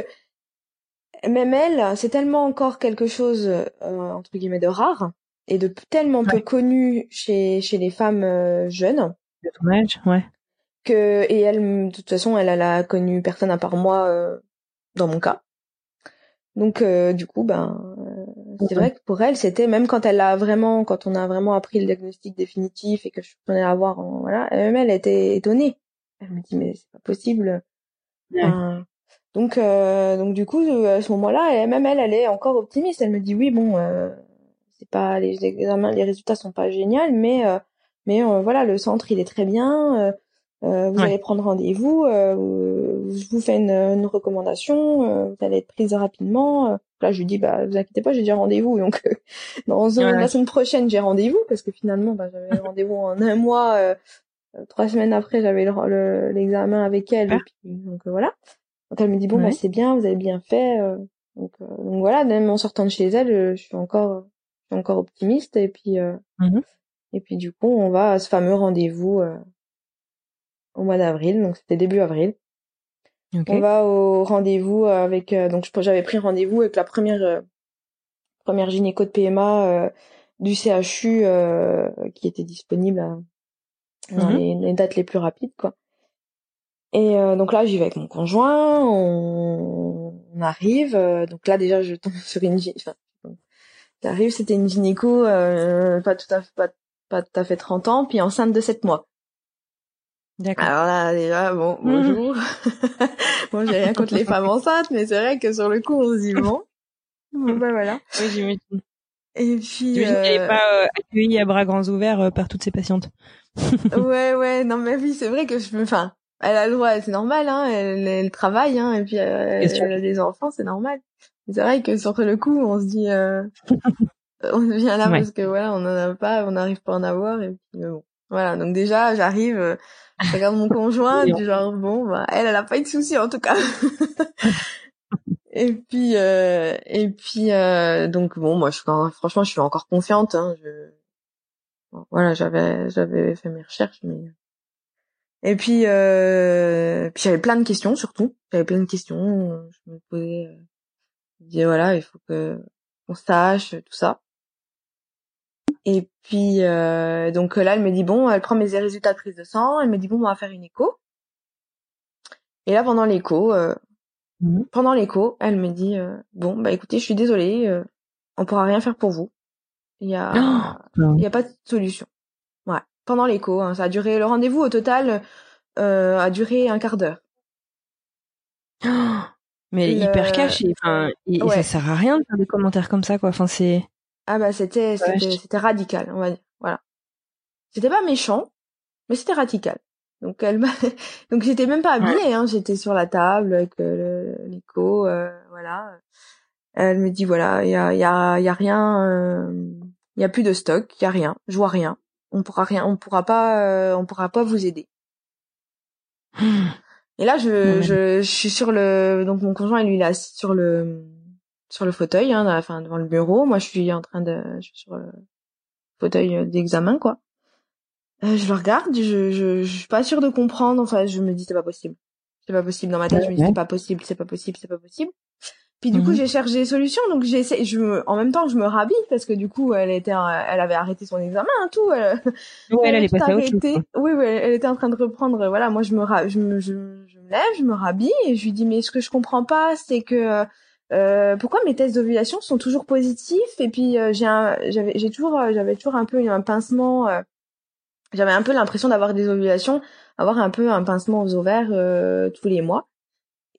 même elle, c'est tellement encore quelque chose euh, entre guillemets de rare et de tellement peu connu chez chez les femmes euh, jeunes. De ton âge, ouais. Que et elle, de toute façon, elle, elle a connu personne à part moi euh, dans mon cas. Donc du coup, ben c'est vrai que pour elle, c'était même quand elle a vraiment, quand on a vraiment appris le diagnostic définitif et que je prenais à voir, voilà, même elle était étonnée. Elle me dit mais c'est pas possible. donc euh, donc du coup euh, à ce moment-là, même elle, elle est encore optimiste. Elle me dit oui bon, euh, c'est pas les examens, les résultats sont pas géniaux, mais mais voilà le centre il est très bien. vous allez prendre rendez-vous, je vous fais une, une recommandation, vous allez être prise rapidement. Là, je lui dis, bah, vous inquiétez pas, j'ai déjà rendez-vous. Donc, dans la semaine prochaine, j'ai rendez-vous parce que finalement, bah, j'avais rendez-vous en un mois euh, trois semaines après, j'avais l'examen avec elle. Puis, donc euh, voilà. Donc elle me dit bon bah c'est bien, vous avez bien fait. Euh, donc, donc, voilà, même en sortant de chez elle, je suis encore, je suis encore optimiste. Et puis mmh et puis du coup, on va à ce fameux rendez-vous au mois d'avril. Donc c'était début avril. On va au rendez-vous avec donc j'avais pris rendez-vous avec la première première gynéco de PMA du CHU qui était disponible à, dans mhm. les, dates les plus rapides quoi. Et euh, donc là j'y vais avec mon conjoint, on, on arrive, euh, donc là déjà je tombe sur une enfin, j'arrive c'était une gynéco euh, pas tout à fait pas, pas tout à fait 30 ans puis enceinte de 7 mois. D'accord. Alors là, déjà, bon, mmh. bonjour. bon, j'ai rien contre les femmes enceintes, mais c'est vrai que sur le coup, on se dit bon. bon bah voilà. Oui, j'imagine. Et puis. J'imagine euh... qu'elle n'est pas euh, accueillie à bras grands ouverts euh, par toutes ses patientes. ouais, ouais, non, mais oui, c'est vrai que je me, enfin, elle a le droit, c'est normal, hein, elle, elle travaille, hein, et puis euh, elle, a des enfants, c'est normal. C'est vrai que sur le coup, on se dit, on vient là parce que voilà, on en a pas, on n'arrive pas à en avoir, et puis bon. Voilà, donc déjà, j'arrive, euh, je regarde mon conjoint, du genre, bon, bah, elle, elle a pas eu de soucis, en tout cas. et puis, euh, et puis, euh, donc, bon, moi, je suis franchement, je suis encore confiante, hein, je, voilà, j'avais, j'avais fait mes recherches, mais, et puis, euh, puis j'avais plein de questions, surtout. J'avais plein de questions, je me posais, euh, je me disais, voilà, il faut que, on sache, tout ça. Et puis euh, donc là, elle me dit bon, elle prend mes résultats de prise de sang, elle me dit bon, on va faire une écho. Et là, pendant l'écho, euh, mmh. pendant l'écho, elle me dit euh, bon, bah écoutez, je suis désolée, euh, on pourra rien faire pour vous. Il y a, il y a pas de solution. Ouais. Pendant l'écho, hein, ça a duré le rendez-vous au total euh, a duré un quart d'heure. mais hyper caché. Enfin, ça sert à rien de faire des commentaires comme ça, quoi. Enfin, c'est. Ah bah c'était c'était radical, on va dire. Voilà. C'était pas méchant, mais c'était radical. Donc elle m'a donc j'étais même pas habillée hein, j'étais sur la table avec euh, l'écho euh, voilà. Elle me dit voilà, il y a il y a y a rien euh, il y a plus de stock, il y a rien, je vois rien. On pourra rien on pourra pas euh, on pourra pas vous aider. Et là je, je je suis sur le donc mon conjoint lui il est assis sur le sur le fauteuil, hein, enfin devant le bureau. Moi, je suis en train de, je suis sur le fauteuil d'examen, quoi. Euh, je le regarde, je, je, je suis pas sûre de comprendre. Enfin, je me dis c'est pas possible, c'est pas possible dans ma tête. Je me dis c'est pas possible, c'est pas possible, c'est pas possible. Puis du coup, mhm. j'ai cherché des solutions. Donc j'essaie, je me, en même temps, je me rhabille parce que du coup, elle était, elle avait arrêté son examen, hein, tout. Elle, elle, elle est passée arrêté. Oui, oui, elle était en train de reprendre. Voilà, moi, je me, je me, je, je me lève, je me rhabille et je lui dis mais ce que je comprends pas, c'est que euh, pourquoi mes tests d'ovulation sont toujours positifs? Et puis euh, j'ai j'avais j'ai toujours euh, j'avais toujours un peu un pincement j'avais un peu l'impression d'avoir des ovulations avoir un peu un pincement aux ovaires tous les mois.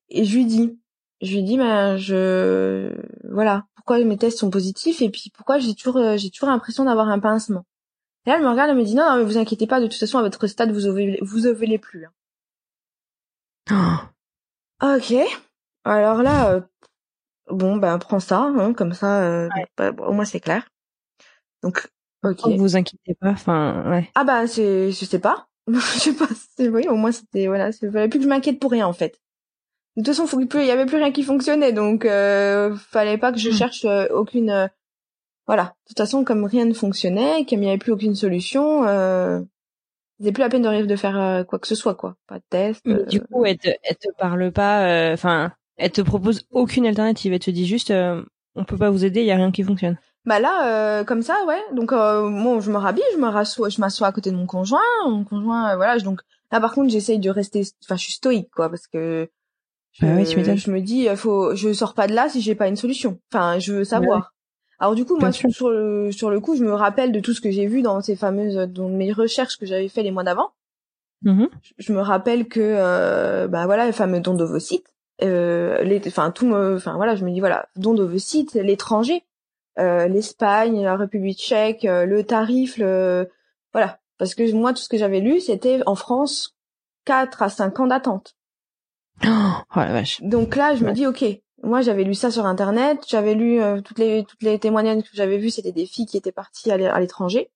Et je lui dis je lui dis ben je voilà pourquoi mes tests sont positifs? Et puis pourquoi j'ai toujours j'ai toujours l'impression d'avoir un pincement? Et là elle me regarde elle me dit non, non mais vous inquiétez pas de toute façon à votre stade vous ovulez vous ovulez plus hein. ok. Alors là bon ben prends ça hein, comme ça euh, bah, au moins c'est clair. Donc ok. Ne vous inquiétez pas enfin ouais. Ah bah c'est je sais pas. Je sais pas c'est oui au moins c'était voilà il fallait plus que je m'inquiète pour rien en fait. De toute façon faut il y avait plus rien qui fonctionnait donc euh, fallait pas que je mmh. cherche euh, aucune euh, voilà. De toute façon comme rien ne fonctionnait qu'il n'y avait plus aucune solution euh, c'était plus la peine de de faire quoi que ce soit quoi. Pas de test du coup elle te, elle te parle pas enfin elle te propose aucune alternative. Elle te dit juste, euh, on peut pas vous aider, il y a rien qui fonctionne. Bah là, euh, comme ça, ouais. Donc, euh, bon, je me rhabille, je me rassois, je m'assois à côté de mon conjoint. Mon conjoint, voilà. Donc là, par contre, j'essaye de rester, enfin, je suis stoïque, quoi, parce que je, bah je me dis, faut, je sors pas de là si j'ai pas une solution. Enfin, je veux savoir. Alors du coup, moi, sur, le sur le coup, je me rappelle de tout ce que j'ai vu dans ces fameuses, dans mes recherches que j'avais fait les mois d'avant. Mm-hmm. Je, me rappelle que, bah voilà, le fameux don d'ovocytes euh, les, enfin tout me, enfin voilà, je me dis voilà, don d'ovocytes, l'étranger, euh, l'Espagne, la République tchèque, euh, le tarif, le, voilà, parce que moi tout ce que j'avais lu, c'était en France 4 à 5 ans d'attente. Oh, la vache. Donc là, je me dis ok, moi j'avais lu ça sur internet, j'avais lu euh, toutes les toutes les témoignages que j'avais vus, c'était des filles qui étaient parties à l'étranger.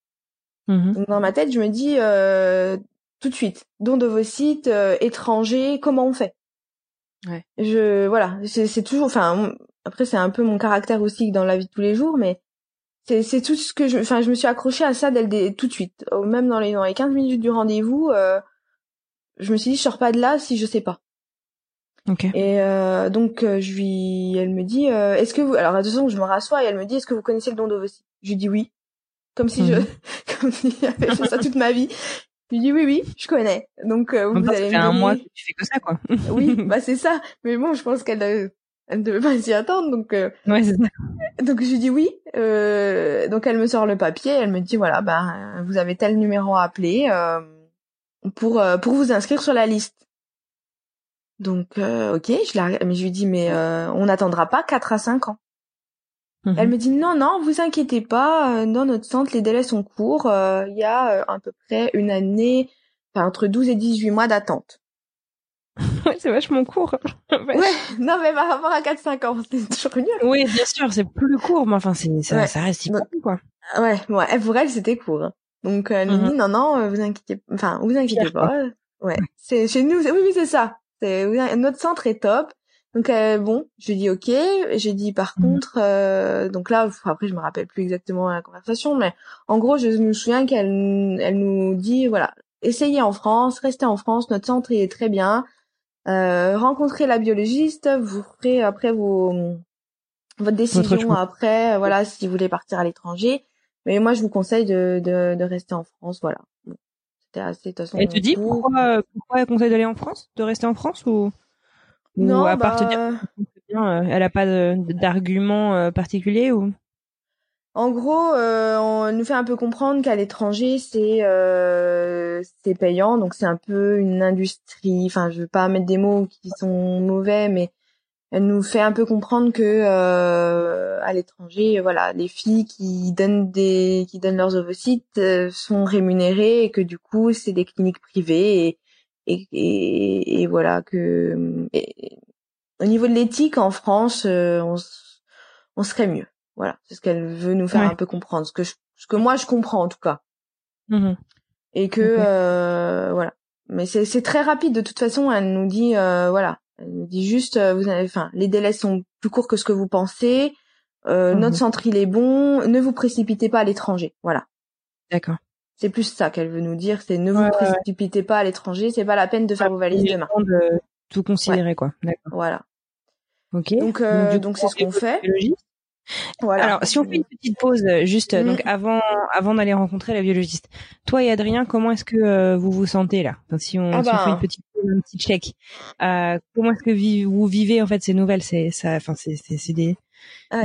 Donc dans ma tête, je me dis euh, tout de suite, don d'ovocytes, étranger, comment on fait? Ouais. Je voilà, c'est toujours enfin après c'est un peu mon caractère aussi dans la vie de tous les jours mais c'est tout ce que je enfin je me suis accrochée à ça dès le tout de suite. Même dans les dans les 15 minutes du rendez-vous euh, je me suis dit je sors pas de là si je sais pas. Okay. Et euh, donc euh, je lui elle me dit euh, est-ce que vous alors à deux secondes je me rassois et elle me dit est-ce que vous connaissez le don d'ovocytes Je lui dis oui. Comme si je mhm. comme si j'avais fait ça toute ma vie. Je dis oui, oui, je connais. Donc euh, vous allez me un mois que tu fais que ça, quoi. oui, bah c'est ça. Mais bon, je pense qu'elle euh, elle ne devait pas s'y attendre, donc. Euh... Ouais, c'est ça. Donc je lui dis oui. Euh... Donc elle me sort le papier, elle me dit voilà, bah vous avez tel numéro à appeler. Euh... pour euh, pour vous inscrire sur la liste. Donc euh, ok, je la, mais je lui dis mais euh, on n'attendra pas 4 à 5 ans. Mhm. Elle me dit non non, vous inquiétez pas, dans notre centre les délais sont courts, il y a à peu près une année, enfin entre 12 et 18 mois d'attente. ouais, c'est vachement court. ouais, non mais par rapport à 4-5 ans, c'est toujours nul. Oui, bien sûr, c'est plus court, mais enfin, c'est, ça, ça reste hyper quoi. Ouais, ouais, pour elle, c'était court. Hein. Donc, elle me dit, non, non, vous inquiétez, enfin, vous inquiétez pas. Ouais, c'est chez nous, oui, oui, c'est ça. C'est, notre centre est top. Donc, euh, bon, je dis ok. J'ai dit, par contre, euh, donc là, après, je me rappelle plus exactement la conversation, mais en gros, je me souviens qu'elle, elle nous dit, voilà, essayez en France, restez en France, notre centre est très bien. Euh, rencontrez la biologiste, vous ferez après vos votre décision après, voilà, si vous voulez partir à l'étranger. Mais moi, je vous conseille de, de, de rester en France, voilà. C'était assez, de toute façon. Elle te dit pourquoi, pourquoi elle conseille d'aller en France, de rester en France ou, non, ou à part bah... elle a pas d'argument euh, particulier ou? En gros, euh, on nous fait un peu comprendre qu'à l'étranger, c'est euh, c'est payant, donc c'est un peu une industrie. Enfin, je veux pas mettre des mots qui sont mauvais, mais elle nous fait un peu comprendre que euh, à l'étranger, voilà, les filles qui donnent des qui donnent leurs ovocytes euh, sont rémunérées et que du coup, c'est des cliniques privées et et, et, et voilà que au niveau de l'éthique en France, euh, on, on serait mieux. Voilà, c'est ce qu'elle veut nous faire un peu comprendre, ce que je, ce que moi je comprends en tout cas. Mmh et que euh, voilà. Mais c'est c'est très rapide de toute façon. Elle nous dit euh, voilà, elle nous dit juste euh, vous avez, enfin les délais sont plus courts que ce que vous pensez. Euh, Notre mmh centre il est bon. Ne vous précipitez pas à l'étranger. Voilà. D'accord. C'est plus ça qu'elle veut nous dire. C'est ne vous précipitez pas à l'étranger. C'est pas la peine de faire vos valises demain. De tout considérer quoi. D'accord. Voilà. Ok. Donc donc c'est ce qu'on fait. Voilà. Alors, si on fait une petite pause, euh, juste euh, donc mm. avant avant d'aller rencontrer la biologiste, toi et Adrien, comment est-ce que euh, vous vous sentez là? Si, on, ah si on, fait une petite un petit check, euh, comment est-ce que vous vivez en fait ces nouvelles? C'est ça, enfin c'est c'est des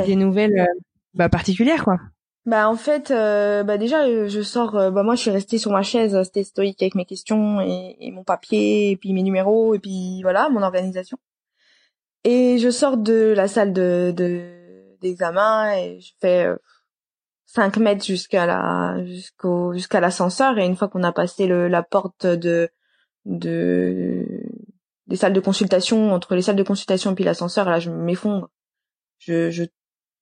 des nouvelles bah, particulières quoi. Bah en fait, bah déjà je sors. bah moi je suis restée sur ma chaise, c'était stoïque avec mes questions et, et mon papier et puis mes numéros et puis voilà mon organisation. Et je sors de la salle de, de d'examen et je fais 5 euh, mètres jusqu'à la jusqu'au jusqu'à l'ascenseur et une fois qu'on a passé le, la porte de de des salles de consultation entre les salles de consultation et puis l'ascenseur là je m'effondre je je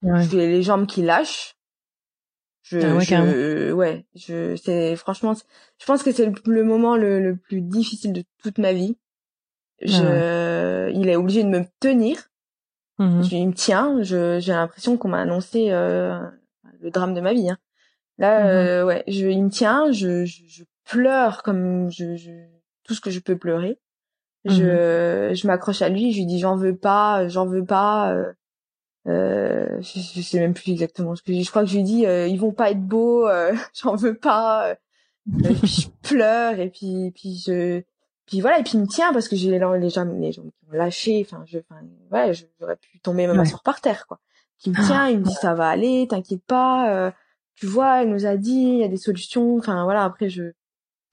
j'ai les jambes qui lâchent je, ah ouais, je ouais je c'est franchement je pense que c'est le, moment le, le, plus difficile de toute ma vie ah je il est obligé de me tenir Mmh il me tient. Je, j'ai l'impression qu'on m'a annoncé euh, le drame de ma vie. Hein. Là, mmh euh, ouais, je, il me tient. Je, je, je pleure comme je, je, tout ce que je peux pleurer. Mmh je, je m'accroche à lui. Je lui dis j'en veux pas, j'en veux pas. Euh, euh, je, je, sais même plus exactement ce que je dis. Je crois que je lui dis euh, ils vont pas être beaux. Euh, j'en veux pas. et puis je pleure et puis puis je puis voilà et puis il me tient parce que j'ai les, les jambes les jambes qui ont lâché enfin je enfin ouais j'aurais pu tomber même ouais. par terre quoi qui me tient il me dit ça va aller t'inquiète pas euh, tu vois elle nous a dit il y a des solutions enfin voilà après je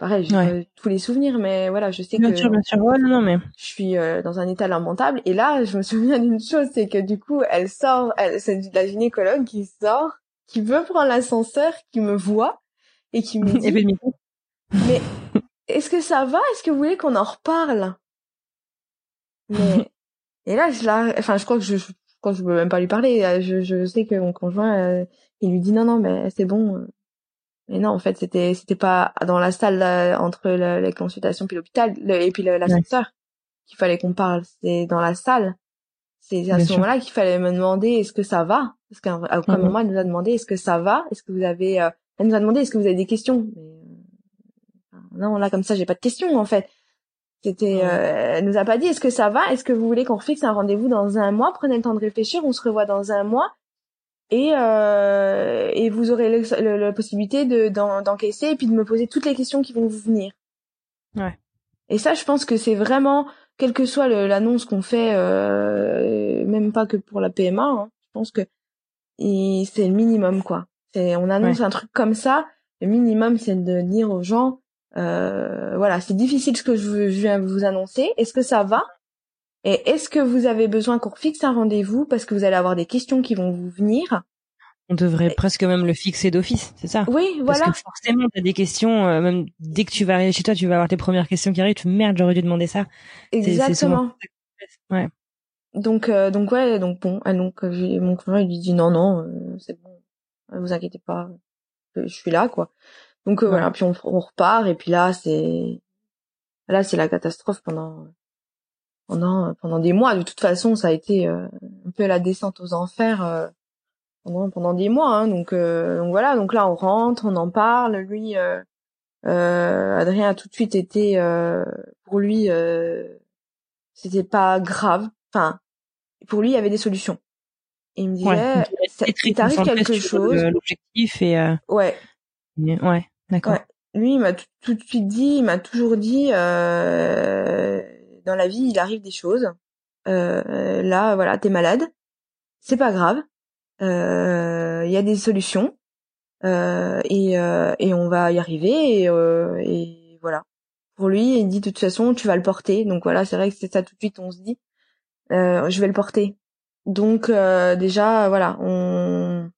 pareil j'ai ouais. tous les souvenirs mais voilà je sais bien que sûr, bien sûr. Ouais, non, mais je suis euh, dans un état lamentable et là je me souviens d'une chose c'est que du coup elle sort elle c'est la gynécologue qui sort qui veut prendre l'ascenseur qui me voit et qui me dit mais est-ce que ça va? Est-ce que vous voulez qu'on en reparle? Mais et là, je la, enfin, je crois que je, je crois que je peux même pas lui parler. Euh, je, je sais que mon conjoint, euh, il lui dit non, non, mais c'est bon. Euh. Mais non, en fait, c'était, c'était pas dans la salle là, entre la, la, consultation puis l'hôpital et puis l'ascenseur ouais. qu'il fallait qu'on parle. C'est dans la salle. C'est à Bien ce moment-là qu'il fallait me demander est-ce que ça va? Parce qu'à mm -hmm. moment elle nous a demandé est-ce que ça va? Est-ce que vous avez euh... Elle nous a demandé est-ce que vous avez des questions? Mais non, là comme ça, j'ai pas de questions en fait. C'était, euh, elle nous a pas dit est-ce que ça va, est-ce que vous voulez qu'on fixe un rendez-vous dans un mois, prenez le temps de réfléchir, on se revoit dans un mois et euh, et vous aurez le, le, la possibilité de d'encaisser et puis de me poser toutes les questions qui vont vous venir. Ouais. Et ça, je pense que c'est vraiment, quelle que soit l'annonce qu'on fait, euh, même pas que pour la PMA, hein, je pense que c'est le minimum quoi. C'est on annonce ouais. un truc comme ça, le minimum c'est de dire aux gens Euh, voilà, c'est difficile ce que je, viens vous annoncer. Est-ce que ça va? Et est-ce que vous avez besoin qu'on fixe un rendez-vous parce que vous allez avoir des questions qui vont vous venir? On devrait presque même le fixer d'office, c'est ça? Oui, voilà. Parce que forcément, tu as des questions, euh, même dès que tu vas arriver chez toi, tu vas avoir tes premières questions qui arrivent, tu merde, j'aurais dû demander ça. Exactement. Ouais. Donc, euh, donc ouais, donc bon, ah, donc mon conjoint il lui dit non, non, c'est bon, vous inquiétez pas, je suis là, quoi. Donc voilà, puis on, on, repart et puis là c'est là c'est la catastrophe pendant pendant pendant des mois. De toute façon, ça a été un peu la descente aux enfers pendant pendant des mois. Hein, donc euh, donc voilà, donc là on rentre, on en parle. Lui, euh, euh, Adrien a tout de suite été pour lui, c'était pas grave. Enfin, pour lui, il y avait des solutions. Et il me disait, il t'arrive quelque chose. L'objectif et ouais, ouais, d'accord. Lui, il m'a tout, de suite dit, il m'a toujours dit, euh, dans la vie, il arrive des choses. Euh, là, voilà, t'es malade, c'est pas grave il euh, y a des solutions euh, et, euh, et on va y arriver et, et voilà. Pour lui, il dit de toute façon tu vas le porter. Donc voilà, c'est vrai que c'est ça tout de suite on se dit je vais le porter. Donc déjà voilà, on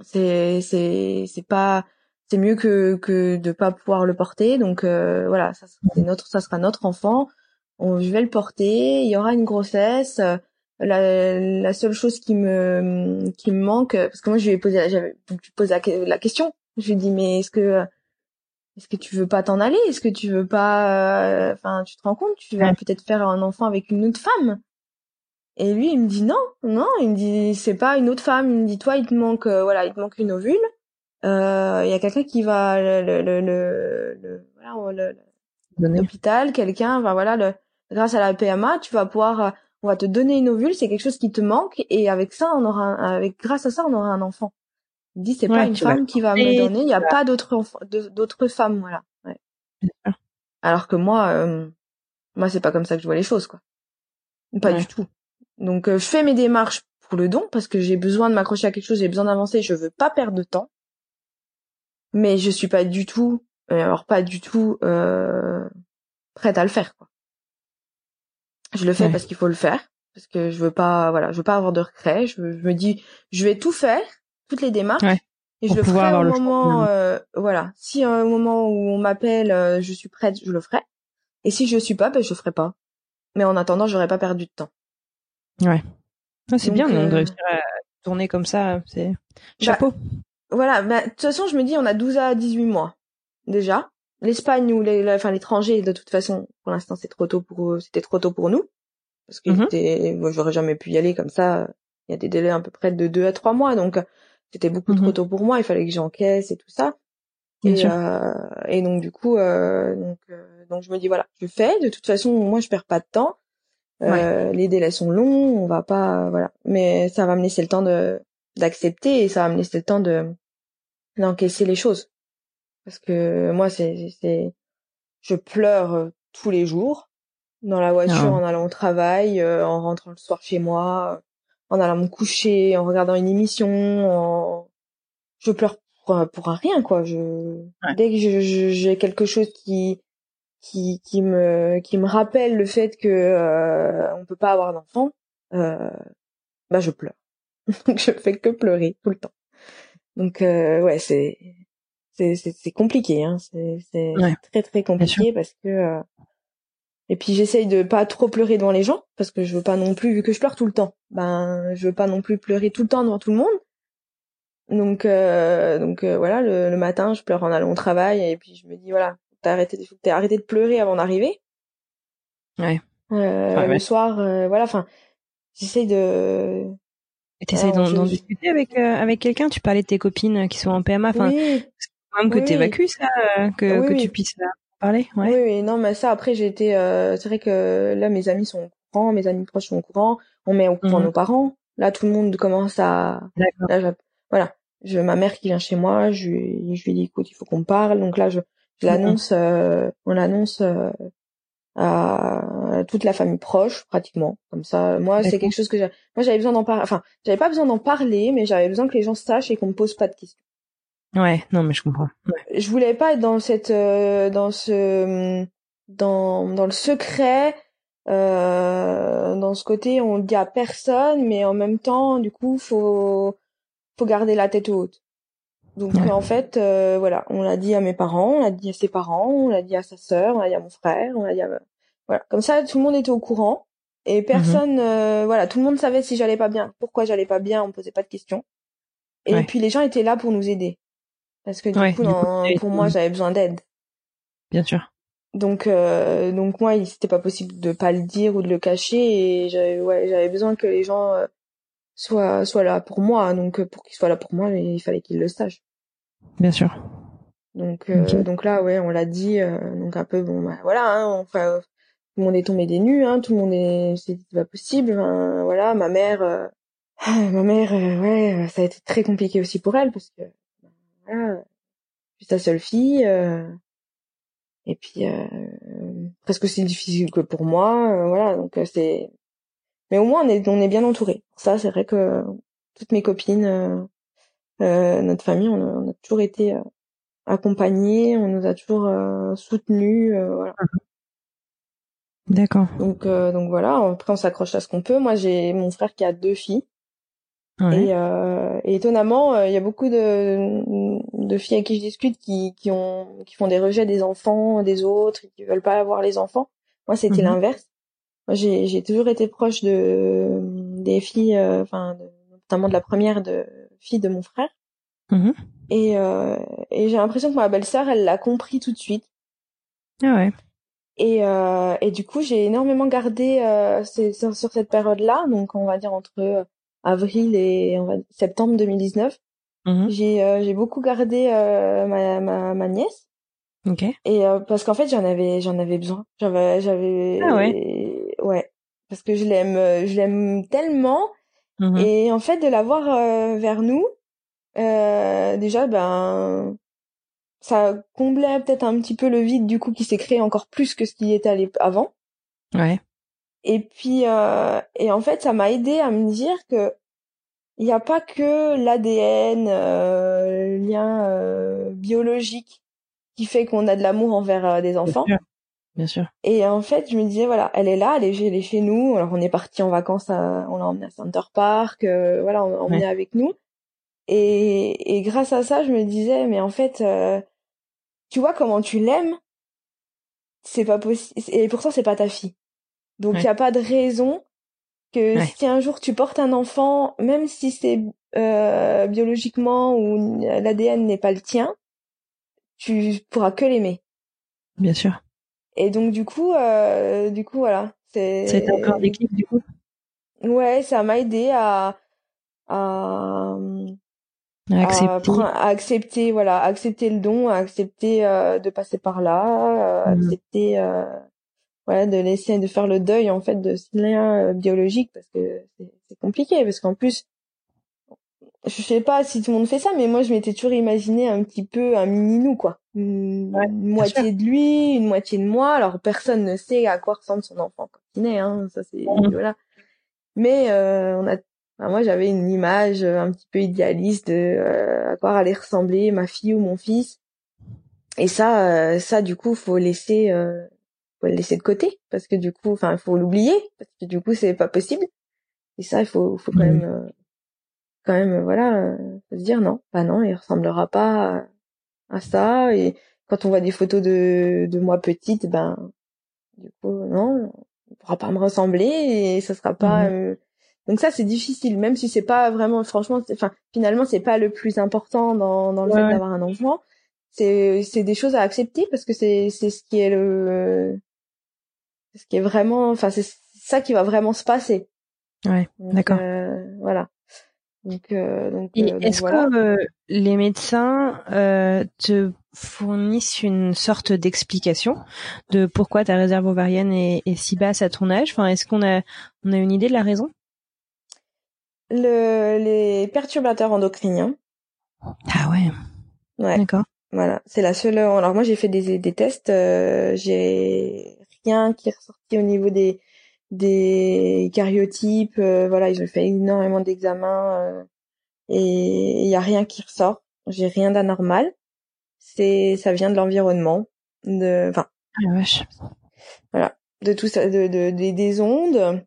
c'est c'est c'est pas c'est mieux que que de pas pouvoir le porter. Donc voilà, ça c'est notre ça sera notre enfant. On, je vais le porter. Il y aura une grossesse. La, la seule chose qui me qui me manque parce que moi je lui ai posé j'avais poses la, la, question. Je lui ai dit mais est-ce que est-ce que tu veux pas t'en aller? Est-ce que tu veux pas enfin tu te rends compte? Tu vas peut-être faire un enfant avec une autre femme. Et lui il me dit non non il me dit c'est pas une autre femme. Il me dit toi il te manque euh, voilà il te manque une ovule. Euh, il y a quelqu'un qui va le le le, le, voilà l'hôpital quelqu'un va voilà le grâce à la PMA tu vas pouvoir on va te donner une ovule, c'est quelque chose qui te manque et avec ça on aura avec grâce à ça on aura un enfant. Il dit c'est pas une femme qui va me donner, il n'y a pas d'autres d'autres femmes voilà. Ouais. Alors que moi euh, moi c'est pas comme ça que je vois les choses quoi. Pas du tout. Donc euh, je fais mes démarches pour le don parce que j'ai besoin de m'accrocher à quelque chose, j'ai besoin d'avancer, je veux pas perdre de temps. Mais je suis pas du tout alors pas du tout euh, prête à le faire quoi. Je le fais parce qu'il faut le faire, parce que je veux pas, voilà, je veux pas avoir de regrets. Je, me dis, je vais tout faire, toutes les démarches, et je le ferai au moment, euh, voilà. Si euh, au moment où on m'appelle, euh, je suis prête, je le ferai. Et si je suis pas, ben je le ferai pas. Mais en attendant, j'aurais pas perdu de temps. Ouais. c'est bien de réussir à tourner comme ça. C'est bah, chapeau. voilà. Bah, de toute façon, je me dis, on a 12 à 18 mois déjà l'Espagne ou les, enfin l'étranger, de toute façon, pour l'instant, c'est trop tôt pour, c'était trop tôt pour nous, parce que mm moi, j'aurais jamais pu y aller comme ça. Il y a des délais à peu près de deux à trois mois, donc c'était beaucoup trop mhm. tôt pour moi. Il fallait que j'encaisse et tout ça. et, euh, et donc du coup, euh, donc, euh, donc je me dis voilà, je fais. De toute façon, moi, je perds pas de temps. Les délais sont longs, on va pas, voilà. Mais ça va me laisser le temps de d'accepter et ça va me laisser le temps de d'encaisser les choses parce que moi c'est c'est je pleure euh, tous les jours dans la voiture ah. en allant au travail, euh, en rentrant le soir chez moi, en allant me coucher, en regardant une émission, en... je pleure pour, pour rien quoi. Je dès que j'ai quelque chose qui qui qui me qui me rappelle le fait que euh, on peut pas avoir d'enfant, euh, bah je pleure. Donc je fais que pleurer tout le temps. Donc euh, ouais c'est c'est c'est compliqué hein. C'est c'est très très compliqué parce que euh, et puis j'essaye de pas trop pleurer devant les gens parce que je veux pas non plus vu que je pleure tout le temps ben je veux pas non plus pleurer tout le temps devant tout le monde. Donc euh, donc euh, voilà le, matin je pleure en allant au travail et puis je me dis voilà t'as arrêté t'es arrêté de pleurer avant d'arriver. Ouais. le soir voilà enfin j'essaye de et t'essayes d'en discuter avec avec quelqu'un? Tu parlais de tes copines qui sont en PMA enfin même que tu évacues ça, euh, que, tu puisses parler. Ouais. Oui, oui, non, mais ça après j'ai été, euh, c'est vrai que là mes amis sont au courant, mes amis proches sont au courant, on met au courant mhm. nos parents. Là tout le monde commence à, là, voilà, je, ma mère qui vient chez moi, je, je lui dis écoute il faut qu'on parle, donc là je, je l'annonce, euh, on l'annonce euh, à toute la famille proche pratiquement comme ça moi c'est quelque chose que moi j'avais besoin d'en parler enfin j'avais pas besoin d'en parler mais j'avais besoin que les gens sachent et qu'on me pose pas de questions Ouais, non, mais je comprends. Je voulais pas être dans cette, euh, dans ce, dans, dans le secret, euh, dans ce côté, on le dit à personne, mais en même temps, du coup, faut, faut garder la tête haute. Donc en fait, euh, voilà, on l'a dit à mes parents, on l'a dit à ses parents, on l'a dit à sa sœur, on l'a dit à mon frère, on l'a dit à voilà, comme ça, tout le monde était au courant et mhm. personne, voilà, tout le monde savait si j'allais pas bien, pourquoi j'allais pas bien, on me posait pas de questions. Et puis les gens étaient là pour nous aider. Parce que du coup, pour moi, j'avais besoin d'aide. Bien sûr. Donc, euh, donc moi, c'était pas possible de pas le dire ou de le cacher. Et j'avais, ouais, j'avais besoin que les gens euh, soient, soient là pour moi. Donc, pour qu'ils soient là pour moi, il fallait qu'ils le sachent. Bien sûr. Donc, euh, donc là, ouais, on l'a dit. Euh, donc un peu, bon, bah, voilà. Hein, enfin, tout le monde est tombé des nues. Hein, tout le monde est, c'était pas possible. voilà, ma mère, ma mère, ouais, ça a été très compliqué aussi pour elle parce que voilà, je suis sa seule fille. Euh, et puis euh, presque aussi difficile que pour moi. Euh, voilà, donc euh, c'est. Mais au moins on est on est bien entouré. Ça, c'est vrai que toutes mes copines, notre famille, on a, on a toujours été accompagnés, on nous a toujours soutenus. voilà. D'accord. Donc donc voilà. Après on s'accroche à ce qu'on peut. Moi j'ai mon frère qui a deux filles. Et, euh, et, étonnamment, euh, il y a beaucoup de, de filles avec qui je discute qui, qui ont qui font des rejets des enfants des autres, qui veulent pas avoir les enfants. Moi, c'était mhm. l'inverse. Moi, j'ai j'ai toujours été proche de des filles, euh, enfin notamment de la première de fille de mon frère. Mhm. Et euh, et j'ai l'impression que ma belle-sœur, elle l'a compris tout de suite. Ah ouais. Et, euh, et du coup, j'ai énormément gardé euh, sur, sur, cette période-là, donc on va dire entre avril et on va, septembre 2019. Mhm. J'ai euh, j'ai beaucoup gardé euh, ma, ma ma nièce. Ok. Et euh, parce qu'en fait j'en avais j'en avais besoin. J'avais j'avais ah ouais? ouais parce que je l'aime je l'aime tellement mhm. et en fait de l'avoir vers nous déjà ben ça comblait peut-être un petit peu le vide du coup qui s'est créé encore plus que ce qui était avant. Ouais. Et puis, euh, et en fait, ça m'a aidé à me dire que il n'y a pas que l'ADN, euh, le lien euh, biologique qui fait qu'on a de l'amour envers euh, des enfants. Bien sûr. Et en fait, je me disais voilà, elle est là, elle est, elle est chez nous. Alors on est parti en vacances, on l'a emmenée à Center Park, euh, voilà, on l'a emmenée avec nous. Et, et grâce à ça, je me disais mais en fait, tu vois comment tu l'aimes, c'est pas possible. Et pourtant, c'est pas ta fille. Donc il n'y a pas de raison que si un jour tu portes un enfant, même si c'est euh, biologiquement ou l'ADN n'est pas le tien, tu pourras que l'aimer. Bien sûr. Et donc du coup, euh, du coup voilà, c'est. C'est un déclic du coup? Ouais, ça m'a aidé à à, à accepter. À, accepter, voilà, accepter le don, à accepter euh, de passer par là, mmh. accepter ouais, de laisser, de faire le deuil en fait de ce lien euh, biologique parce que c'est compliqué parce qu'en plus, je sais pas si tout le monde fait ça, mais moi je m'étais toujours imaginé un petit peu un mini nous quoi, une, moitié de lui, une moitié de moi. Alors personne ne sait à quoi ressemble son enfant quand il naît, hein, ça c'est mmh. voilà. Mais euh, on a, moi j'avais une image un petit peu idéaliste de euh, à quoi allait ressembler ma fille ou mon fils. Et ça, ça du coup, faut laisser faut le laisser de côté parce que du coup, enfin, il faut l'oublier parce que du coup, c'est pas possible. Et ça, il faut, faut quand mmh. même, euh, quand même, euh, voilà, euh, se dire non, bah non, il ressemblera pas à, ça. Et quand on voit des photos de, de moi petite, ben, du coup, non, on pourra pas me ressembler et ça sera pas. Mmh. donc ça, c'est difficile, même si c'est pas vraiment, franchement, enfin, finalement, c'est pas le plus important dans, dans le fait d'avoir un enfant c'est c'est des choses à accepter parce que c'est c'est ce qui est le ce qui est vraiment, enfin c'est ça qui va vraiment se passer. Ouais, d'accord. Euh, voilà. Donc, euh, donc, Et euh, est-ce que les médecins te fournissent une sorte d'explication de pourquoi ta réserve ovarienne est, est, si basse à ton âge? Enfin, est-ce qu'on a on a une idée de la raison? Le, les perturbateurs endocriniens. Ah ouais. Ouais. D'accord. Voilà, c'est la seule. Alors moi j'ai fait des, des tests, j'ai rien qui est ressorti au niveau des des cariotypes. Euh, voilà, ils ont fait énormément d'examens euh, et il y a rien qui ressort. j'ai rien d'anormal. C'est, ça vient de l'environnement, de, enfin, ah, vache. voilà, de tout ça, de, de, des ondes,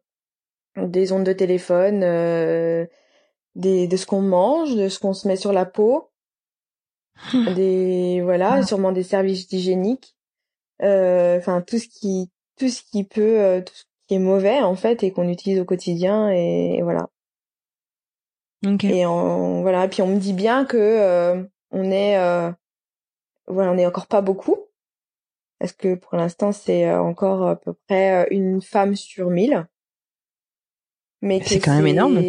des ondes de téléphone, euh, des, de ce qu'on mange, de ce qu'on se met sur la peau, des, voilà, ah. sûrement des services hygiéniques, enfin tout ce qui, tout ce qui peut, euh, tout ce qui est mauvais en fait et qu'on utilise au quotidien et, voilà. Et on, voilà, puis on me dit bien que euh, on est, euh, voilà, on est encore pas beaucoup, parce que pour l'instant c'est encore à peu près une femme sur mille. Mais c'est quand même énorme.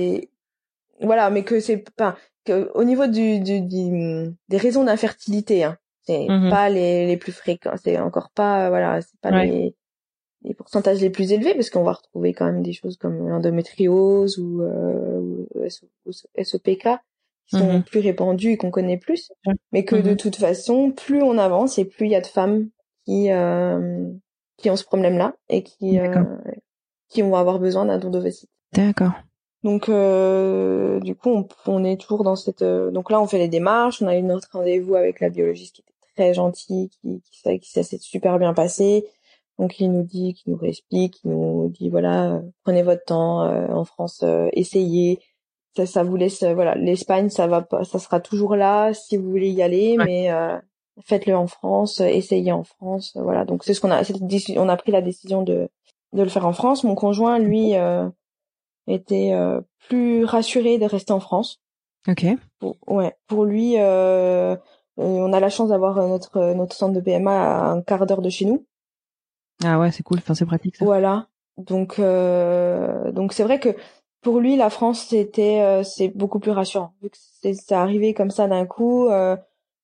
Voilà, mais que c'est pas que au niveau du, du, des raisons d'infertilité, hein, c'est mmh pas les, les plus fréquents, c'est encore pas voilà, c'est pas les les pourcentages les plus élevés parce qu'on va retrouver quand même des choses comme l'endométriose ou, euh, ou SOPK qui sont mhm. plus répandues et qu'on connaît plus, mais que de mhm. toute façon, plus on avance et plus il y a de femmes qui euh, qui ont ce problème-là et qui euh, qui vont avoir besoin d'un don d'ovocytes. D'accord. Donc euh, du coup, on, on, est toujours dans cette. Euh, donc là, on fait les démarches. On a eu notre rendez-vous avec la biologiste qui était très gentille, qui qui, qui ça s'est super bien passé donc il nous dit, qui nous réexplique, il nous dit voilà, prenez votre temps euh, en France, euh, essayez. Ça, ça vous laisse voilà, l'Espagne ça va pas, ça sera toujours là si vous voulez y aller, mais euh, faites-le en France, essayez en France, voilà. Donc c'est ce qu'on a, on a pris la décision de de le faire en France. Mon conjoint lui était plus rassuré de rester en France. Ok. ouais, pour lui, on a la chance d'avoir notre notre centre de PMA à un quart d'heure de chez nous. Ah ouais, c'est cool. Enfin, c'est pratique. Ça. Voilà. Donc, euh, donc c'est vrai que pour lui, la France, c'était, euh, c'est beaucoup plus rassurant. Vu que c'est arrivé comme ça d'un coup, euh,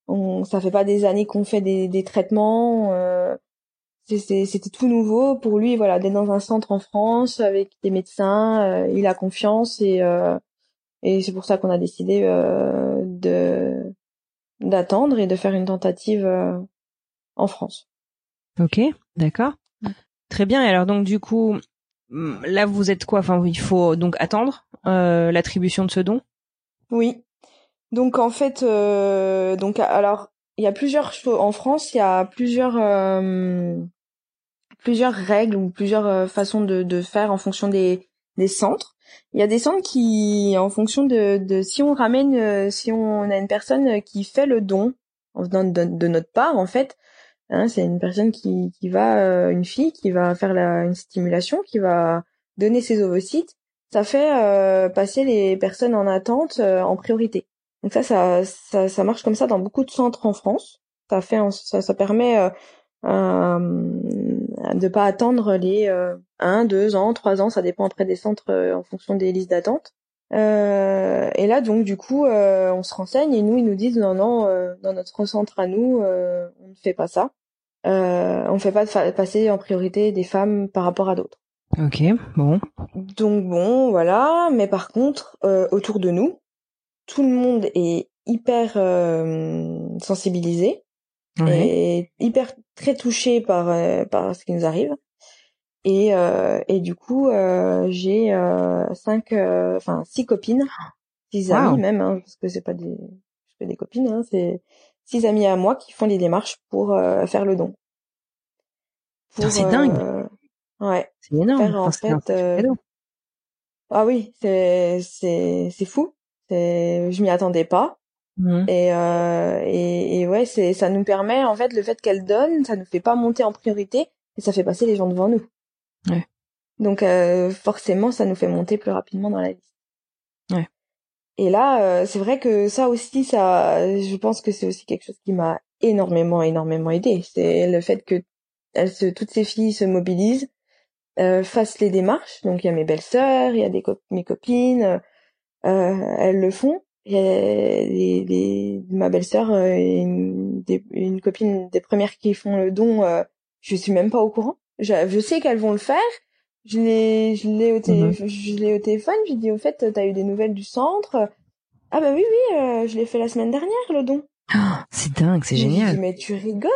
on, ça fait pas des années qu'on fait des, des traitements. Euh, c'était tout nouveau pour lui. Voilà, d'être dans un centre en France avec des médecins, euh, il a confiance et euh, et c'est pour ça qu'on a décidé de d'attendre et de faire une tentative en France. Ok, d'accord. Très bien. Et alors donc du coup, mm, là vous êtes quoi? Enfin, il faut donc attendre euh, l'attribution de ce don? Oui. Donc en fait, euh, donc alors il y a plusieurs choses en France. Il y a plusieurs euh, plusieurs règles ou plusieurs euh, façons de, de faire en fonction des des centres. Il y a des centres qui, en fonction de, de si on ramène, euh, si on a une personne qui fait le don en venant de, de notre part, en fait, Hein, c'est une personne qui, qui va, euh, une fille qui va faire la, une stimulation, qui va donner ses ovocytes. Ça fait euh, passer les personnes en attente euh, en priorité. Donc ça, ça, ça, ça, marche comme ça dans beaucoup de centres en France. Ça fait, ça, ça permet de pas attendre les un, deux ans, trois ans, ça dépend après des centres en fonction des listes d'attente. Euh, et là, donc, du coup, euh, on se renseigne et nous, ils nous disent non, non, euh, dans notre centre à nous, on ne fait pas ça. on ne fait pas passer en priorité des femmes par rapport à d'autres. Ok, bon. Donc bon, voilà. Mais par contre, autour de nous, tout le monde est hyper sensibilisé et hyper très touché par par ce qui nous arrive. Et, euh, et du coup, euh, j'ai euh, cinq, euh, enfin six copines, six amis même, hein, parce que c'est pas des, je des copines, hein, c'est six amis à moi qui font les démarches pour euh, faire le don. C'est dingue. Ouais. C'est énorme. en fait. Ah oui, c'est c'est c'est fou. C'est, je m'y attendais pas. Mmh. Et, euh, et, et ouais, c'est ça nous permet en fait le fait qu'elle donne, ça nous fait pas monter en priorité et ça fait passer les gens devant nous. Ouais. Donc euh, forcément, ça nous fait monter plus rapidement dans la liste. Ouais. Et là, euh, c'est vrai que ça aussi, ça, je pense que c'est aussi quelque chose qui m'a énormément, énormément aidé. C'est le fait que elles se, toutes ces filles se mobilisent, euh, fassent les démarches. Donc il y a mes belles-sœurs, il y a des mes copines, euh, elles le font. Les, les, ma belle-sœur et une, une, copine des premières qui font le don. je suis même pas au courant. Je, je sais qu'elles vont le faire. Je l'ai, je l'ai au, mhm. je l'ai au téléphone. J'ai dit au fait, t'as eu des nouvelles du centre. Ah bah oui oui, euh, je l'ai fait la semaine dernière le don. Oh, c'est dingue, c'est génial. Dit, mais tu rigoles.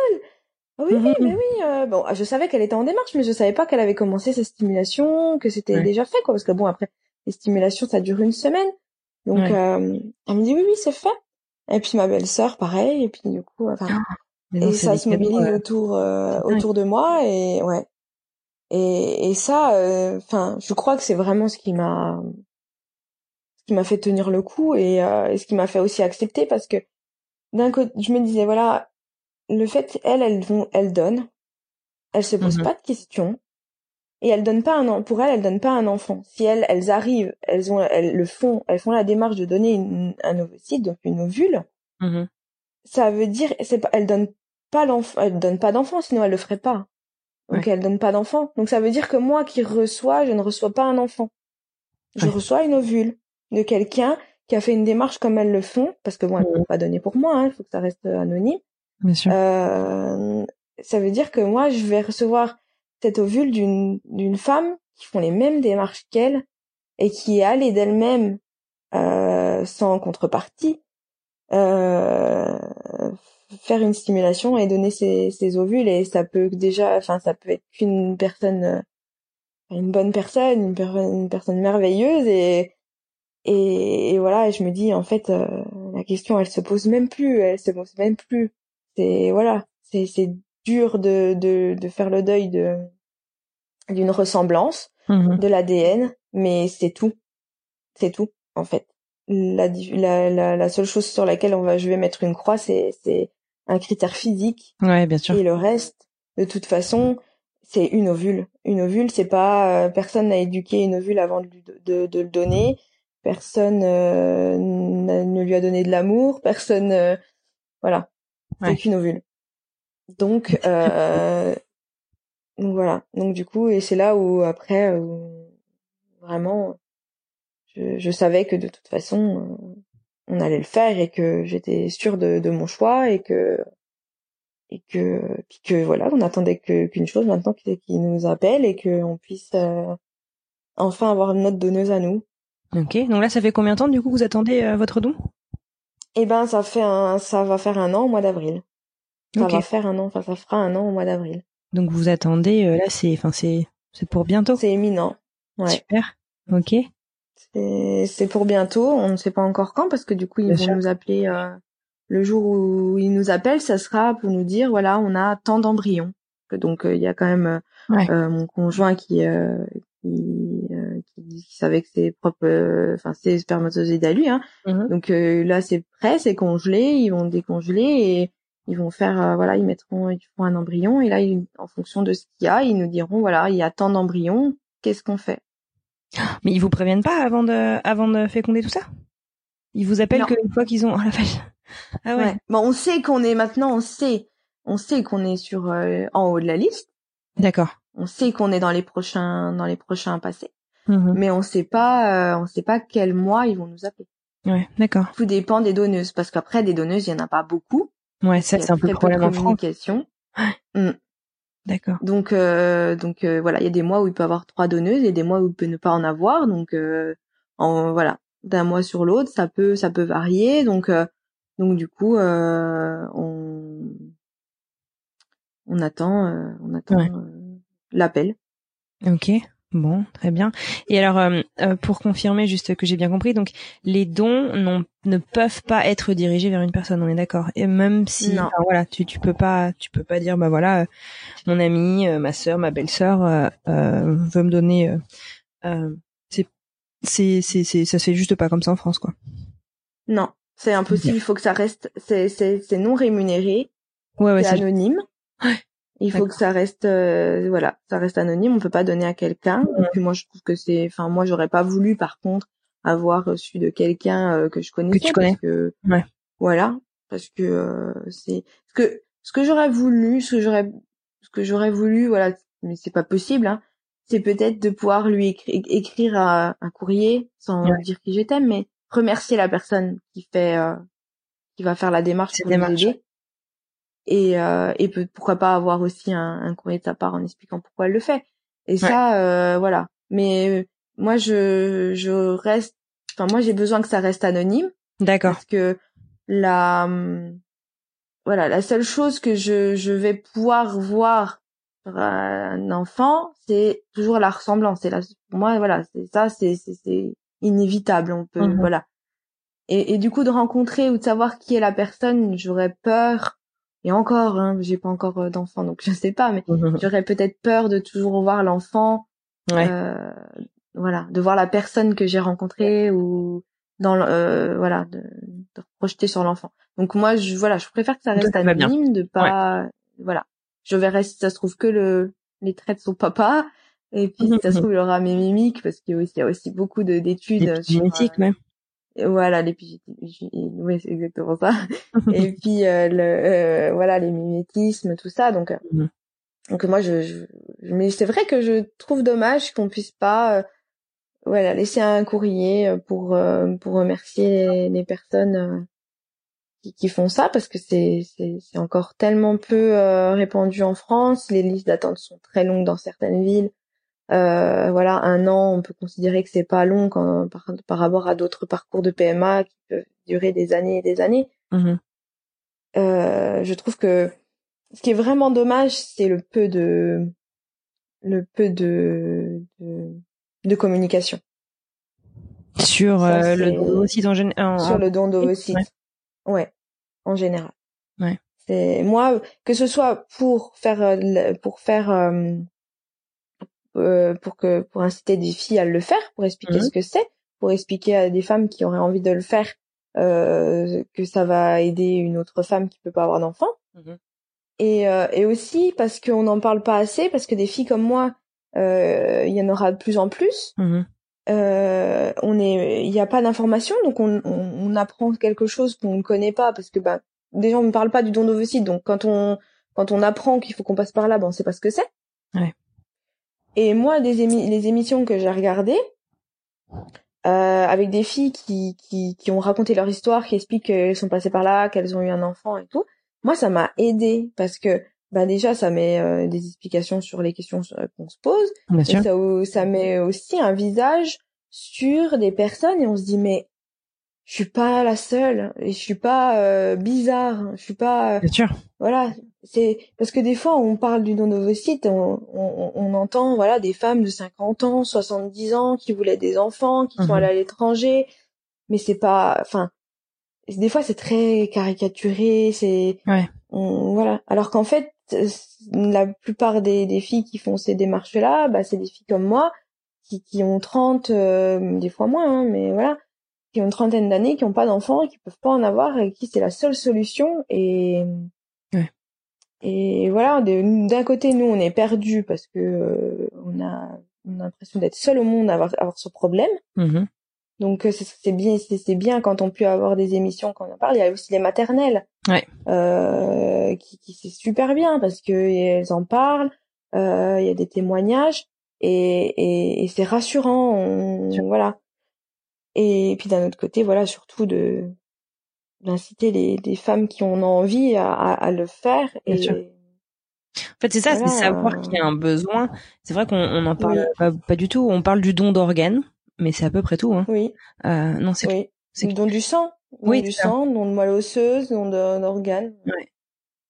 Ah oui, oui, mais oui. Euh, bon, je savais qu'elle était en démarche, mais je savais pas qu'elle avait commencé sa stimulation, que c'était déjà fait, quoi. Parce que bon, après, les stimulations, ça dure une semaine. Donc, euh, elle me dit oui, oui, c'est fait. Et puis ma belle-sœur, pareil. Et puis du coup, enfin, ah, et ça se mobilise autour autour de moi et ouais. Et, et ça, enfin, je crois que c'est vraiment ce qui m'a ce qui m'a fait tenir le coup et, et ce qui m'a fait aussi accepter parce que d'un côté, je me disais voilà, le fait elle, elle, elle donne, elle se pose mmh pas de questions et elle donne pas un pour elle, elle donne pas un enfant. Si elles, elles arrivent, elles ont, elles le font, elles font la démarche de donner une, un ovocyte, donc une ovule. Mmh ça veut dire, c'est pas, elle donne pas l'enfant, elle donne pas d'enfant, sinon elle le ferait pas. Donc elle donne pas d'enfant. Donc ça veut dire que moi qui reçois, je ne reçois pas un enfant. Je reçois une ovule de quelqu'un qui a fait une démarche comme elles le font, parce que bon, elles ne mmh. pas donner pour moi, hein, il faut que ça reste anonyme. Bien sûr. Euh, ça veut dire que moi, je vais recevoir cette ovule d'une d'une femme qui font les mêmes démarches qu'elle et qui est allée d'elle-même euh, sans contrepartie euh, faire une stimulation et donner ses, ses ovules et ça peut déjà, enfin ça peut être qu'une personne, une bonne personne, une, une personne merveilleuse et et, et, voilà, je me dis en fait euh, la question elle se pose même plus, elle se pose même plus. C'est voilà, c'est c'est dur de, de de faire le deuil de d'une ressemblance mmh de l'ADN, mais c'est tout, c'est tout en fait. La, la, la, seule chose sur laquelle on va je vais mettre une croix, c'est c'est un critère physique. Ouais, bien sûr. Et le reste, de toute façon, c'est une ovule. Une ovule, c'est pas euh, personne n'a éduqué une ovule avant de, de, de le donner personne euh, ne lui a donné de l'amour, personne, euh, voilà, c'est qu'une ovule. Donc, euh, donc voilà. Donc du coup, et c'est là où après, vraiment, je, je, savais que de toute façon, on allait le faire et que j'étais sûre de, de, mon choix et que et que que voilà, on attendait que qu'une chose maintenant qui, qui nous appelle et qu'on puisse enfin avoir notre donneuse à nous. Ok, donc là, ça fait combien de temps du coup que vous attendez euh, votre don? Eh ben, ça fait un, ça va faire un an au mois d'avril. Ça va faire un an, enfin, ça fera un an au mois d'avril. Donc vous attendez, euh, là, c'est, enfin, c'est, c'est pour bientôt? C'est imminent. Ouais. Super. Ok. C'est, pour bientôt. On ne sait pas encore quand parce que du coup, ils vont nous appeler euh, le jour où ils nous appellent. Ça sera pour nous dire, voilà, on a tant d'embryons. Donc il y a quand même mon conjoint qui qui, euh, qui, savait que c'est propre, euh, enfin c'est spermatozoïdes à lui. Hein. Mmh Donc euh, là c'est prêt, c'est congelé, ils vont décongeler et ils vont faire, voilà, ils mettront, ils feront un embryon et là en fonction de ce qu'il y a, ils nous diront voilà il y a tant d'embryons, qu'est-ce qu'on fait? Mais ils vous préviennent pas avant de avant de féconder tout ça? Ils vous appellent qu'une fois qu'ils ont oh la vache. Ah ouais. Bon on sait qu'on est maintenant, on sait, on sait qu'on est sur en haut de la liste. D'accord on sait qu'on est dans les prochains dans les prochains passés, mmh mais on sait pas euh, on sait pas quel mois ils vont nous appeler. Ouais, d'accord. Tout dépend des donneuses parce qu'après des donneuses il y en a pas beaucoup. Ouais, ça c'est un peu le problème en communication. Mmh. D'accord. Donc euh, donc euh, voilà, il y a des mois où il peut avoir trois donneuses et des mois où il peut ne pas en avoir. Donc en voilà, d'un mois sur l'autre, ça peut ça peut varier. Donc donc du coup on on attend on attend l'appel. Ok. Bon, très bien. Et alors, euh, euh, pour confirmer juste que j'ai bien compris, donc les dons ne peuvent pas être dirigés vers une personne, on est d'accord. Et même si, voilà, tu tu peux pas, tu peux pas dire, bah voilà, mon ami, euh, ma sœur, ma belle-sœur veut me donner. c'est c'est c'est ça se fait juste pas comme ça en France, quoi. Non, c'est impossible. Il faut que ça reste, c'est c'est c'est non rémunéré, ouais, ouais, c'est anonyme. Ouais. Il faut que ça reste, euh, voilà, ça reste anonyme. On peut pas donner à quelqu'un. Et puis moi, je trouve que c'est, enfin, moi, j'aurais pas voulu, par contre, avoir reçu de quelqu'un euh, que je connaissais. Que tu connais. que, ouais. Voilà, parce que euh, c'est ce que ce que j'aurais voulu, ce que j'aurais, ce que j'aurais voulu, voilà, mais c'est pas possible. Hein, c'est peut-être de pouvoir lui écrire un, courrier sans dire qui j'étais, mais remercier la personne qui fait, qui va faire la démarche pour démarche et, euh, et pourquoi pas avoir aussi un, un, courrier de sa part en expliquant pourquoi elle le fait. Et ça, euh, voilà. Mais euh, moi, je, je reste. Enfin, moi, j'ai besoin que ça reste anonyme. D'accord. Parce que la, hum, voilà, la seule chose que je, je vais pouvoir voir sur un enfant, c'est toujours la ressemblance. Et là, pour moi, voilà, c'est ça, c'est, c'est, inévitable. On peut, mmh voilà. et, et du coup de rencontrer ou de savoir qui est la personne, j'aurais peur. Et encore, hein, j'ai pas encore d'enfant, donc je sais pas, mais j'aurais peut-être peur de toujours voir l'enfant. Euh, voilà, de voir la personne que j'ai rencontrée ou dans euh, voilà de, de projeter sur l'enfant. Donc moi je voilà, je préfère que ça reste anonyme, de pas voilà. Je verrai si ça se trouve que le les traits de son papa et puis si ça se trouve il aura mes mimiques parce qu'il y a aussi, y a aussi beaucoup de d'études génétiques même. Voilà, l'épigénétique, oui, c'est exactement ça. et puis euh, le euh, voilà les mimétismes, tout ça. Donc mmh donc moi je, je mais c'est vrai que je trouve dommage qu'on puisse pas voilà, laisser un courrier euh, pour euh, pour remercier les, personnes euh, qui, qui, font ça parce que c'est c'est encore tellement peu répandu en France. Les listes d'attente sont très longues dans certaines villes. Euh, voilà, un an, on peut considérer que c'est pas long quand, par, par rapport à d'autres parcours de PMA qui peuvent durer des années et des années. Mmh euh, je trouve que ce qui est vraiment dommage, c'est le peu de le peu de, de de communication. Sur euh, le don d'ovocytes en général. Sur le don d'ovocytes. Ouais. En général. Ouais. C'est moi que ce soit pour faire euh, pour faire euh, euh, pour que pour inciter des filles à le faire, pour expliquer mmh ce que c'est, pour expliquer à des femmes qui auraient envie de le faire euh, que ça va aider une autre femme qui peut pas avoir d'enfant. Mmh et, et aussi parce qu'on n'en parle pas assez, parce que des filles comme moi euh, il y en aura de plus en plus. Mmh euh, on est, il n'y a pas d'information, donc on, on, apprend quelque chose qu'on ne connaît pas parce que bah déjà on ne parle pas du don d'ovocytes, donc quand on quand on apprend qu'il faut qu'on passe par là, ben on sait pas ce que c'est. Ouais. Et moi, des les émissions que j'ai regardées euh, avec des filles qui, qui qui ont raconté leur histoire, qui expliquent qu'elles sont passées par là, qu'elles ont eu un enfant et tout, moi ça m'a aidé parce que bah déjà ça met euh, des explications sur les questions euh, qu'on se pose. Et ça, ça met aussi un visage sur des personnes et on se dit mais je suis pas la seule et je suis pas euh, bizarre je suis pas Bien sûr. voilà c'est parce que des fois on parle du don d'ovocytes on, on, on, entend voilà des femmes de 50 ans 70 ans qui voulaient des enfants qui sont mhm. allées à l'étranger mais c'est pas enfin des fois c'est très caricaturé c'est ouais. voilà alors qu'en fait la plupart des, des filles qui font ces démarches-là, bah, c'est des filles comme moi, qui, qui ont 30, euh, des fois moins, hein, mais voilà, qui ont une trentaine d'années, qui n'ont pas d'enfants, qui peuvent pas en avoir, et qui c'est la seule solution. Et ouais. et voilà, d'un côté, nous, on est perdus parce que euh, on a, on a l'impression d'être seul au monde à avoir, avoir ce problème. Mmh donc euh, c'est bien, c'est bien quand on peut avoir des émissions quand on en parle. Il y a aussi les maternelles, ouais. euh, qui, qui c'est super bien parce que elles en parlent. Euh, il y a des témoignages et, et, et c'est rassurant. On, voilà. Et puis d'un autre côté, voilà, surtout de d'inciter les, des femmes qui ont envie à, à, le faire. Et, En fait, c'est ça, c'est savoir qu'il y a un besoin. C'est vrai qu'on n'en parle pas, pas, du tout. On parle du don d'organes, mais c'est à peu près tout. Hein. Oui. Euh, non, c'est. Oui. C'est don du sang. Don oui, du sang, don de moelle osseuse, don d'organes. Ouais.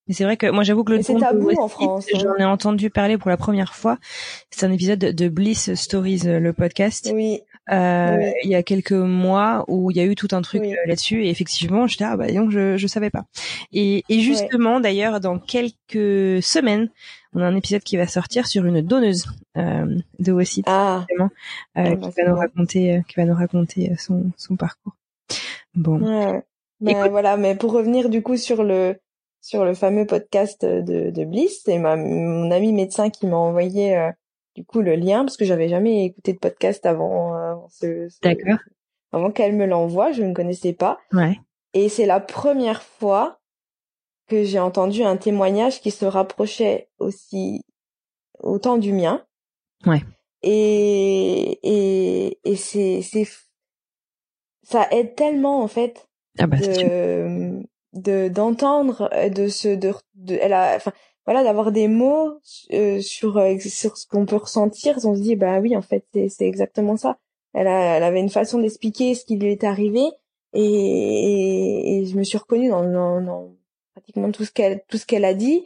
Mais c'est vrai que moi j'avoue que le c'est tabou en France. Hein. J'en ai entendu parler pour la première fois. C'est un épisode de Bliss Stories, euh, le podcast. Oui. Euh, Il y a quelques mois où il y a eu tout un truc euh, là-dessus et effectivement j'étais ah bah donc je je savais pas. Et, et justement d'ailleurs dans quelques semaines on a un épisode qui va sortir sur une donneuse euh, de Wassit, ah. euh, ah, bah, qui va nous raconter, euh, qui va nous raconter son, son parcours. Bon. Ouais. Ben, voilà, mais pour revenir du coup sur le sur le fameux podcast de, de Bliss, c'est ma mon ami médecin qui m'a envoyé euh, du coup le lien parce que j'avais jamais écouté de podcast avant, avant ce, D'accord. Avant qu'elle me l'envoie, je ne connaissais pas. Ouais. Et c'est la première fois que j'ai entendu un témoignage qui se rapprochait aussi autant du mien. Ouais. Et et et c'est c'est ça aide tellement en fait ah bah, de de d'entendre de se de, de elle a enfin voilà d'avoir des mots euh, sur euh, sur ce qu'on peut ressentir on se dit bah oui en fait c'est c'est exactement ça elle a elle avait une façon d'expliquer ce qui lui est arrivé et, et, et je me suis reconnue dans, dans, dans pratiquement tout ce qu'elle tout ce qu'elle a dit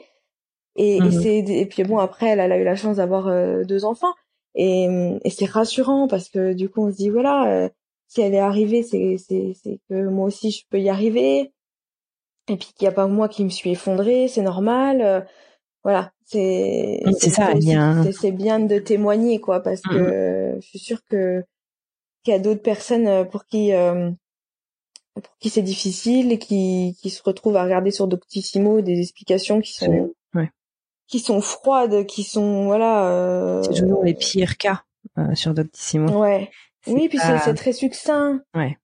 et, et mhm. c'est et puis bon après elle, elle, a eu la chance d'avoir euh, deux enfants et, et c'est rassurant parce que du coup on se dit voilà euh, si elle est arrivée, c'est c'est c'est que moi aussi je peux y arriver. Et puis qu'il n'y a pas moi qui me suis effondrée, c'est normal. Voilà, c'est c'est ça. C'est bien de témoigner quoi, parce mmh que je suis sûre que qu'il y a d'autres personnes pour qui pour qui c'est difficile et qui qui se retrouvent à regarder sur Doctissimo des explications qui sont qui sont froides, qui sont voilà. Euh... C'est toujours les pires cas euh, sur Doctissimo. Ouais. Oui, puis c'est très succinct. Ouais.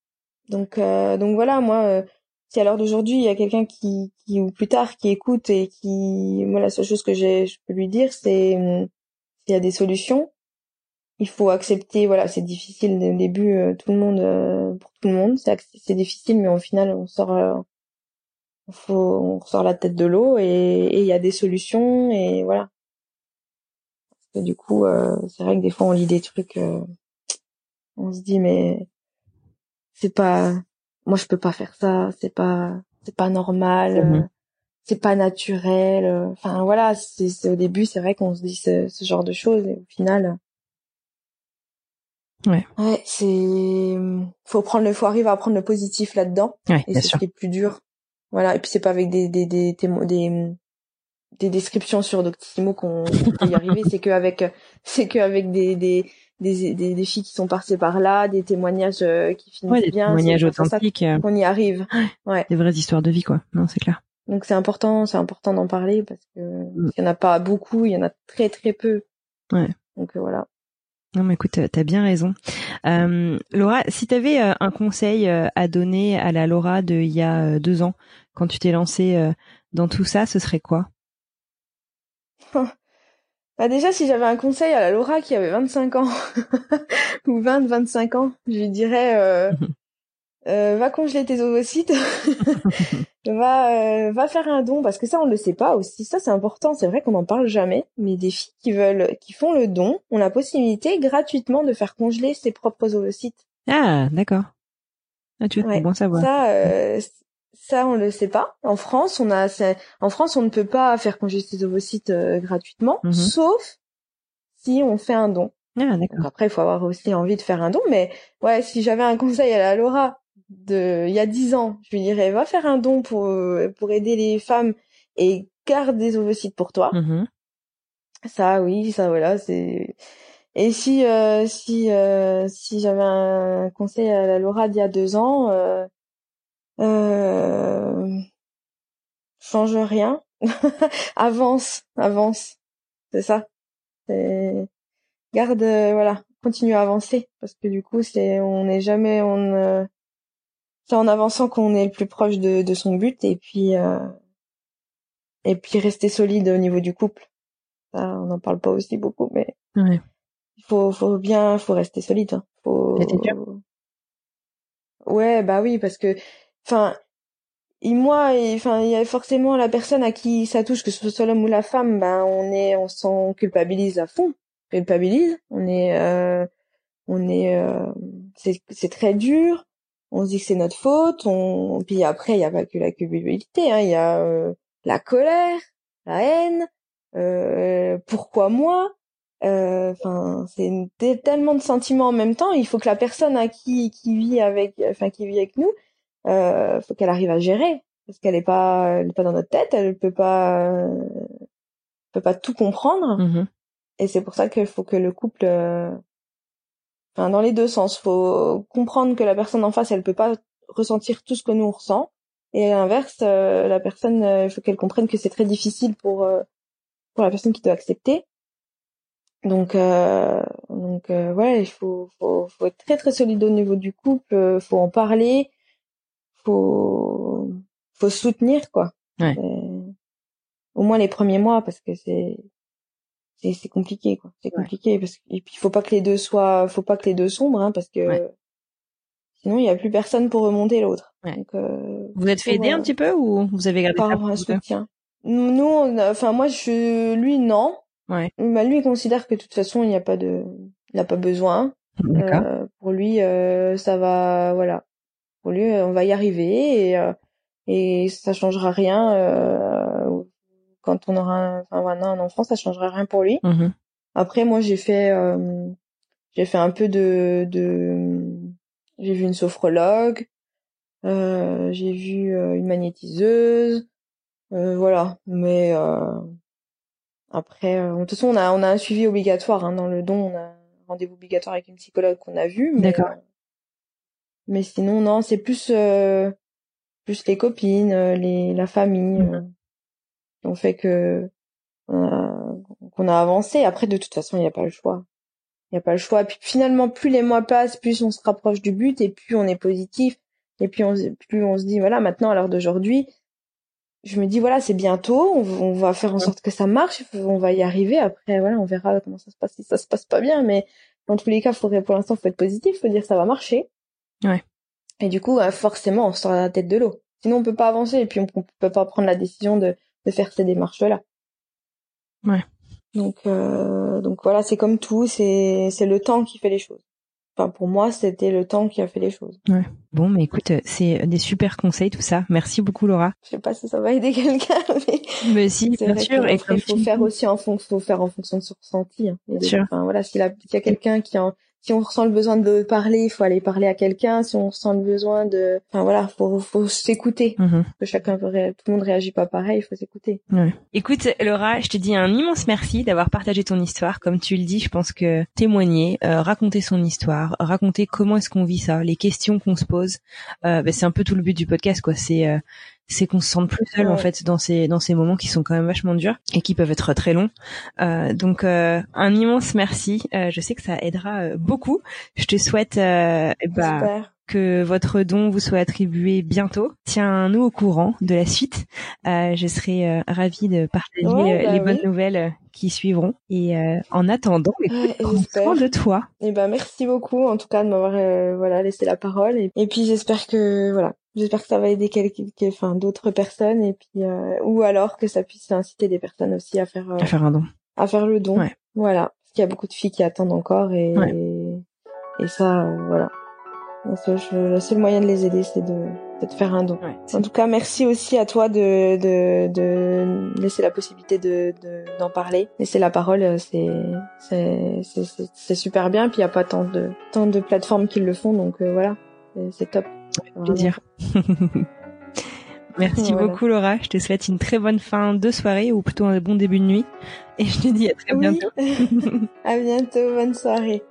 Donc euh, donc voilà, moi, euh, si à l'heure d'aujourd'hui il y a quelqu'un qui, qui ou plus tard qui écoute et qui, moi la seule chose que j'ai, je peux lui dire, c'est s'il y a des solutions, il faut accepter. Voilà, c'est difficile au début, euh, tout le monde, pour tout le monde, c'est difficile, mais au final on sort faut, on ressort la tête de l'eau et il y a des solutions et voilà. Parce que du coup, euh, c'est vrai que des fois on lit des trucs, euh, on se dit mais c'est pas, moi je peux pas faire ça, c'est pas, c'est pas normal, euh, mhm. c'est pas naturel. Enfin voilà, c'est au début c'est vrai qu'on se dit ce, ce, genre de choses et au final. Ouais. Ouais, c'est faut prendre le faut arriver à prendre le positif là-dedans ouais, et c'est ce qui est plus dur voilà, et puis c'est pas avec des des des des, des descriptions sur Doctissimo qu'on peut y arriver, c'est que avec c'est que avec des des des, des, filles qui sont passées par là, des témoignages euh, qui finissent ouais, des bien, témoignages authentiques, euh. on y arrive. Ouais. Des vraies histoires de vie, quoi. Non, c'est clair. Donc c'est important, c'est important d'en parler parce que mm. il y en a pas beaucoup, il y en a très très peu. Ouais. Donc euh, voilà. Non, mais écoute, t'as bien raison. Euh, Laura, si t'avais euh, un conseil à donner à la Laura de il y a deux ans, quand tu t'es lancée dans tout ça, ce serait quoi? Bah déjà, si j'avais un conseil à la Laura qui avait 25 ans ou 20, 25 ans, je lui dirais euh, va congeler tes ovocytes, va euh, va faire un don parce que ça on le sait pas aussi. Ça c'est important, c'est vrai qu'on n'en parle jamais, mais des filles qui veulent qui font le don ont la possibilité gratuitement de faire congeler ses propres ovocytes. Ah d'accord. Ah tu ouais. bon savoir. Ça euh, ça on le sait pas. En France on a en France on ne peut pas faire congeler ses ovocytes euh, gratuitement, mhm. sauf si on fait un don. Ah. Après, il faut avoir aussi envie de faire un don, mais ouais, si j'avais un conseil à la Laura de il y a dix ans, je lui dirais va faire un don pour euh, pour aider les femmes et garde des ovocytes pour toi. Mm-hmm. Ça oui, ça voilà, c'est et si euh, si euh, si j'avais un conseil à la Laura d'il y a deux ans, euh, euh, change rien, avance, avance, c'est ça. Garde voilà, continue à avancer parce que du coup c'est on n'est jamais on c'est en avançant qu'on est le plus proche de, de son but et puis euh, et puis rester solide au niveau du couple. Ça, on n'en parle pas aussi beaucoup, mais ouais. il faut faut bien, faut rester solide. Hein. Faut. Ouais, bah oui, parce que, enfin, et moi, enfin, il y a forcément la personne à qui ça touche, que ce soit l'homme ou la femme, ben on est, on s'en culpabilise à fond, culpabilise. On est, euh, on est, euh, c'est très dur on se dit que c'est notre faute. On... Puis après, il n'y a pas que la culpabilité, hein. il y a euh, la colère, la haine. Euh, pourquoi moi euh, Enfin, c'est tellement de sentiments en même temps. Il faut que la personne à qui qui vit avec, enfin qui vit avec nous, euh, faut qu'elle arrive à gérer parce qu'elle est pas, elle est pas dans notre tête. Elle peut pas, peut pas tout comprendre. Mm-hmm. Et c'est pour ça qu'il faut que le couple dans les deux sens. Faut comprendre que la personne en face, elle peut pas ressentir tout ce que nous on ressent. Et à l'inverse, euh, la personne, euh, il faut qu'elle comprenne que c'est très difficile pour euh, pour la personne qui doit accepter. Donc donc ouais, il faut, faut faut être très très solide au niveau du couple. faut en parler. Faut faut soutenir quoi. Au moins les premiers mois parce que c'est c'est c'est compliqué quoi. C'est compliqué parce que et puis faut pas que les deux soient faut pas que les deux sombrent hein, parce que sinon il y a plus personne pour remonter l'autre. Donc euh, vous êtes fait aider un petit peu ou vous avez gardé par un soutien. Nous enfin moi je lui non. Ouais. Bah, lui il considère que de toute façon il n'y a pas de il a pas besoin. Euh, pour lui euh, ça va voilà pour lui on va y arriver et euh, et ça changera rien euh, quand on aura un, enfin, un enfant, ça changera rien pour lui. Mm-hmm. Après, moi, j'ai fait, euh, j'ai fait un peu de, de, j'ai vu une sophrologue, euh, j'ai vu euh, une magnétiseuse, euh, voilà. Mais après, de toute façon, on a on a un suivi obligatoire hein, dans le don. On a un rendez-vous obligatoire avec une psychologue qu'on a vu. D'accord. Mais sinon, non, c'est plus plus les copines, les la famille mmh. qui ont fait que qu'on a avancé. Après, de toute façon, il n'y a pas le choix. Il n'y a pas le choix. Puis finalement, plus les mois passent, plus on se rapproche du but et plus on est positif. Et puis on, plus on se dit, voilà, maintenant, à l'heure d'aujourd'hui, je me dis, voilà, c'est bientôt, on, va faire en sorte que ça marche, on va y arriver. Après, voilà, on verra comment ça se passe si ça se passe pas bien. Mais dans tous les cas, faudrait, pour l'instant, faut être positif, faut dire ça va marcher. Ouais. Et du coup, euh, forcément, on sort la tête de l'eau. Sinon, on peut pas avancer et puis on, on peut pas prendre la décision de, de faire ces démarches-là. Ouais. Donc, euh, donc voilà, c'est comme tout, c'est c'est le temps qui fait les choses. Enfin, pour moi, c'était le temps qui a fait les choses. Ouais. Bon, mais écoute, c'est des super conseils tout ça. Merci beaucoup, Laura. Je sais pas si ça va aider quelqu'un, mais. Mais si, bien sûr. Et il faut faire aussi en fonction, faut faire en fonction de son ressenti. Hein. Bien sûr. Enfin, voilà, s'il y a quelqu'un qui en si on ressent le besoin de parler, il faut aller parler à quelqu'un. Si on ressent le besoin de, enfin voilà, faut faut s'écouter. Que chacun, tout le monde réagit pas pareil, il faut s'écouter. Ouais. Écoute, Laura, je te dis un immense merci d'avoir partagé ton histoire. Comme tu le dis, je pense que témoigner, euh, raconter son histoire, raconter comment est-ce qu'on vit ça, les questions qu'on se pose, euh, ben, c'est un peu tout le but du podcast, quoi. C'est euh, c'est qu'on se sente plus seul en fait dans ces dans ces moments qui sont quand même vachement durs et qui peuvent être très longs. Euh, donc euh, un immense merci. Euh, je sais que ça aidera euh, beaucoup. Je te souhaite euh, bah, que votre don vous soit attribué bientôt. Tiens-nous au courant de la suite. je serai ravie de partager bah les bonnes nouvelles qui suivront. Et en attendant, écoute, prends de toi. Et eh ben merci beaucoup en tout cas de m'avoir voilà laissé la parole. Et, et puis j'espère que voilà J'espère que ça va aider quelques, enfin d'autres personnes et puis euh, ou alors que ça puisse inciter des personnes aussi à faire euh, à faire un don, à faire le don. Voilà, parce qu'il y a beaucoup de filles qui attendent encore et et, ça euh, voilà. le seul moyen de les aider c'est de, de faire un don. en tout cas, merci aussi à toi de de, de laisser la possibilité de d'en parler, laisser la parole, c'est c'est c'est super bien. Puis il y a pas tant de tant de plateformes qui le font, donc voilà, c'est top plaisir. Merci beaucoup Laura, je te souhaite une très bonne fin de soirée ou plutôt un bon début de nuit et je te dis à très bientôt. à bientôt, bonne soirée.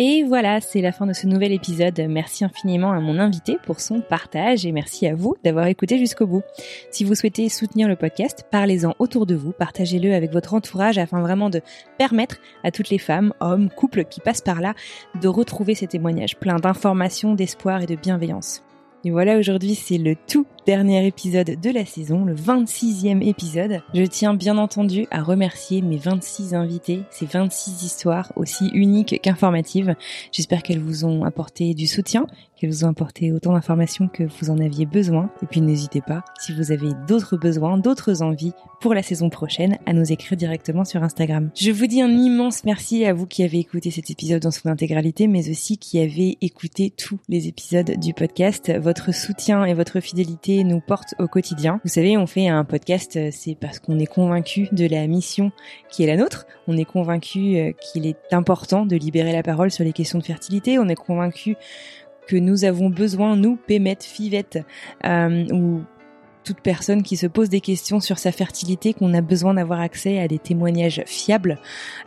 Et voilà, c'est la fin de ce nouvel épisode. Merci infiniment à mon invité pour son partage et merci à vous d'avoir écouté jusqu'au bout. Si vous souhaitez soutenir le podcast, parlez-en autour de vous, partagez-le avec votre entourage afin vraiment de permettre à toutes les femmes, hommes, couples qui passent par là de retrouver ces témoignages pleins d'informations, d'espoir et de bienveillance. Et voilà, aujourd'hui, c'est le tout dernier épisode de la saison, le 26e épisode. Je tiens bien entendu à remercier mes 26 invités, ces 26 histoires aussi uniques qu'informatives. J'espère qu'elles vous ont apporté du soutien, qu'elles vous ont apporté autant d'informations que vous en aviez besoin. Et puis n'hésitez pas, si vous avez d'autres besoins, d'autres envies pour la saison prochaine, à nous écrire directement sur Instagram. Je vous dis un immense merci à vous qui avez écouté cet épisode dans son intégralité, mais aussi qui avez écouté tous les épisodes du podcast. Votre soutien et votre fidélité nous porte au quotidien. Vous savez, on fait un podcast, c'est parce qu'on est convaincu de la mission qui est la nôtre. On est convaincu euh, qu'il est important de libérer la parole sur les questions de fertilité. On est convaincu que nous avons besoin, nous, pémettes, fivettes, euh, ou toute personne qui se pose des questions sur sa fertilité, qu'on a besoin d'avoir accès à des témoignages fiables,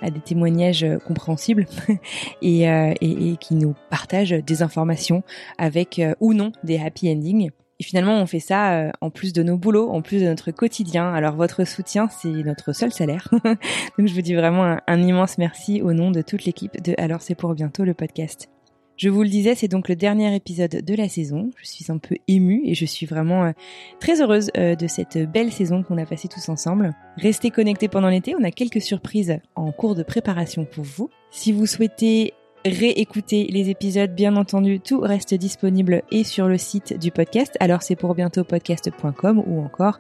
à des témoignages compréhensibles et, et, qui nous partagent des informations avec ou non des happy endings. Et finalement, on fait ça euh, en plus de nos boulots, en plus de notre quotidien. Alors votre soutien, c'est notre seul salaire. Donc je vous dis vraiment un, immense merci au nom de toute l'équipe de Alors c'est pour bientôt le podcast. Je vous le disais, c'est donc le dernier épisode de la saison. Je suis un peu émue et je suis vraiment euh, très heureuse euh, de cette belle saison qu'on a passée tous ensemble. Restez connectés pendant l'été, on a quelques surprises en cours de préparation pour vous. Si vous souhaitez réécouter les épisodes, bien entendu, tout reste disponible et sur le site du podcast. Alors c'est pour bientôt podcast.com ou encore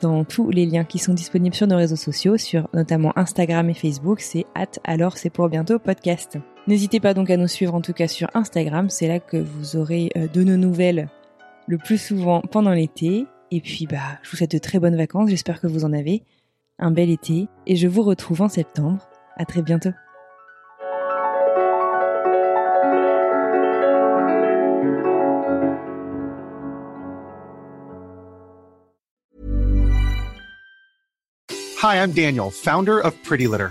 dans tous les liens qui sont disponibles sur nos réseaux sociaux, sur notamment Instagram et Facebook, c'est at alors c'est pour bientôt podcast. N'hésitez pas donc à nous suivre en tout cas sur Instagram, c'est là que vous aurez euh, de nos nouvelles le plus souvent pendant l'été. Et puis bah, je vous souhaite de très bonnes vacances, j'espère que vous en avez. Un bel été et je vous retrouve en septembre. À très bientôt. Hi, I'm Daniel, founder of Pretty Litter.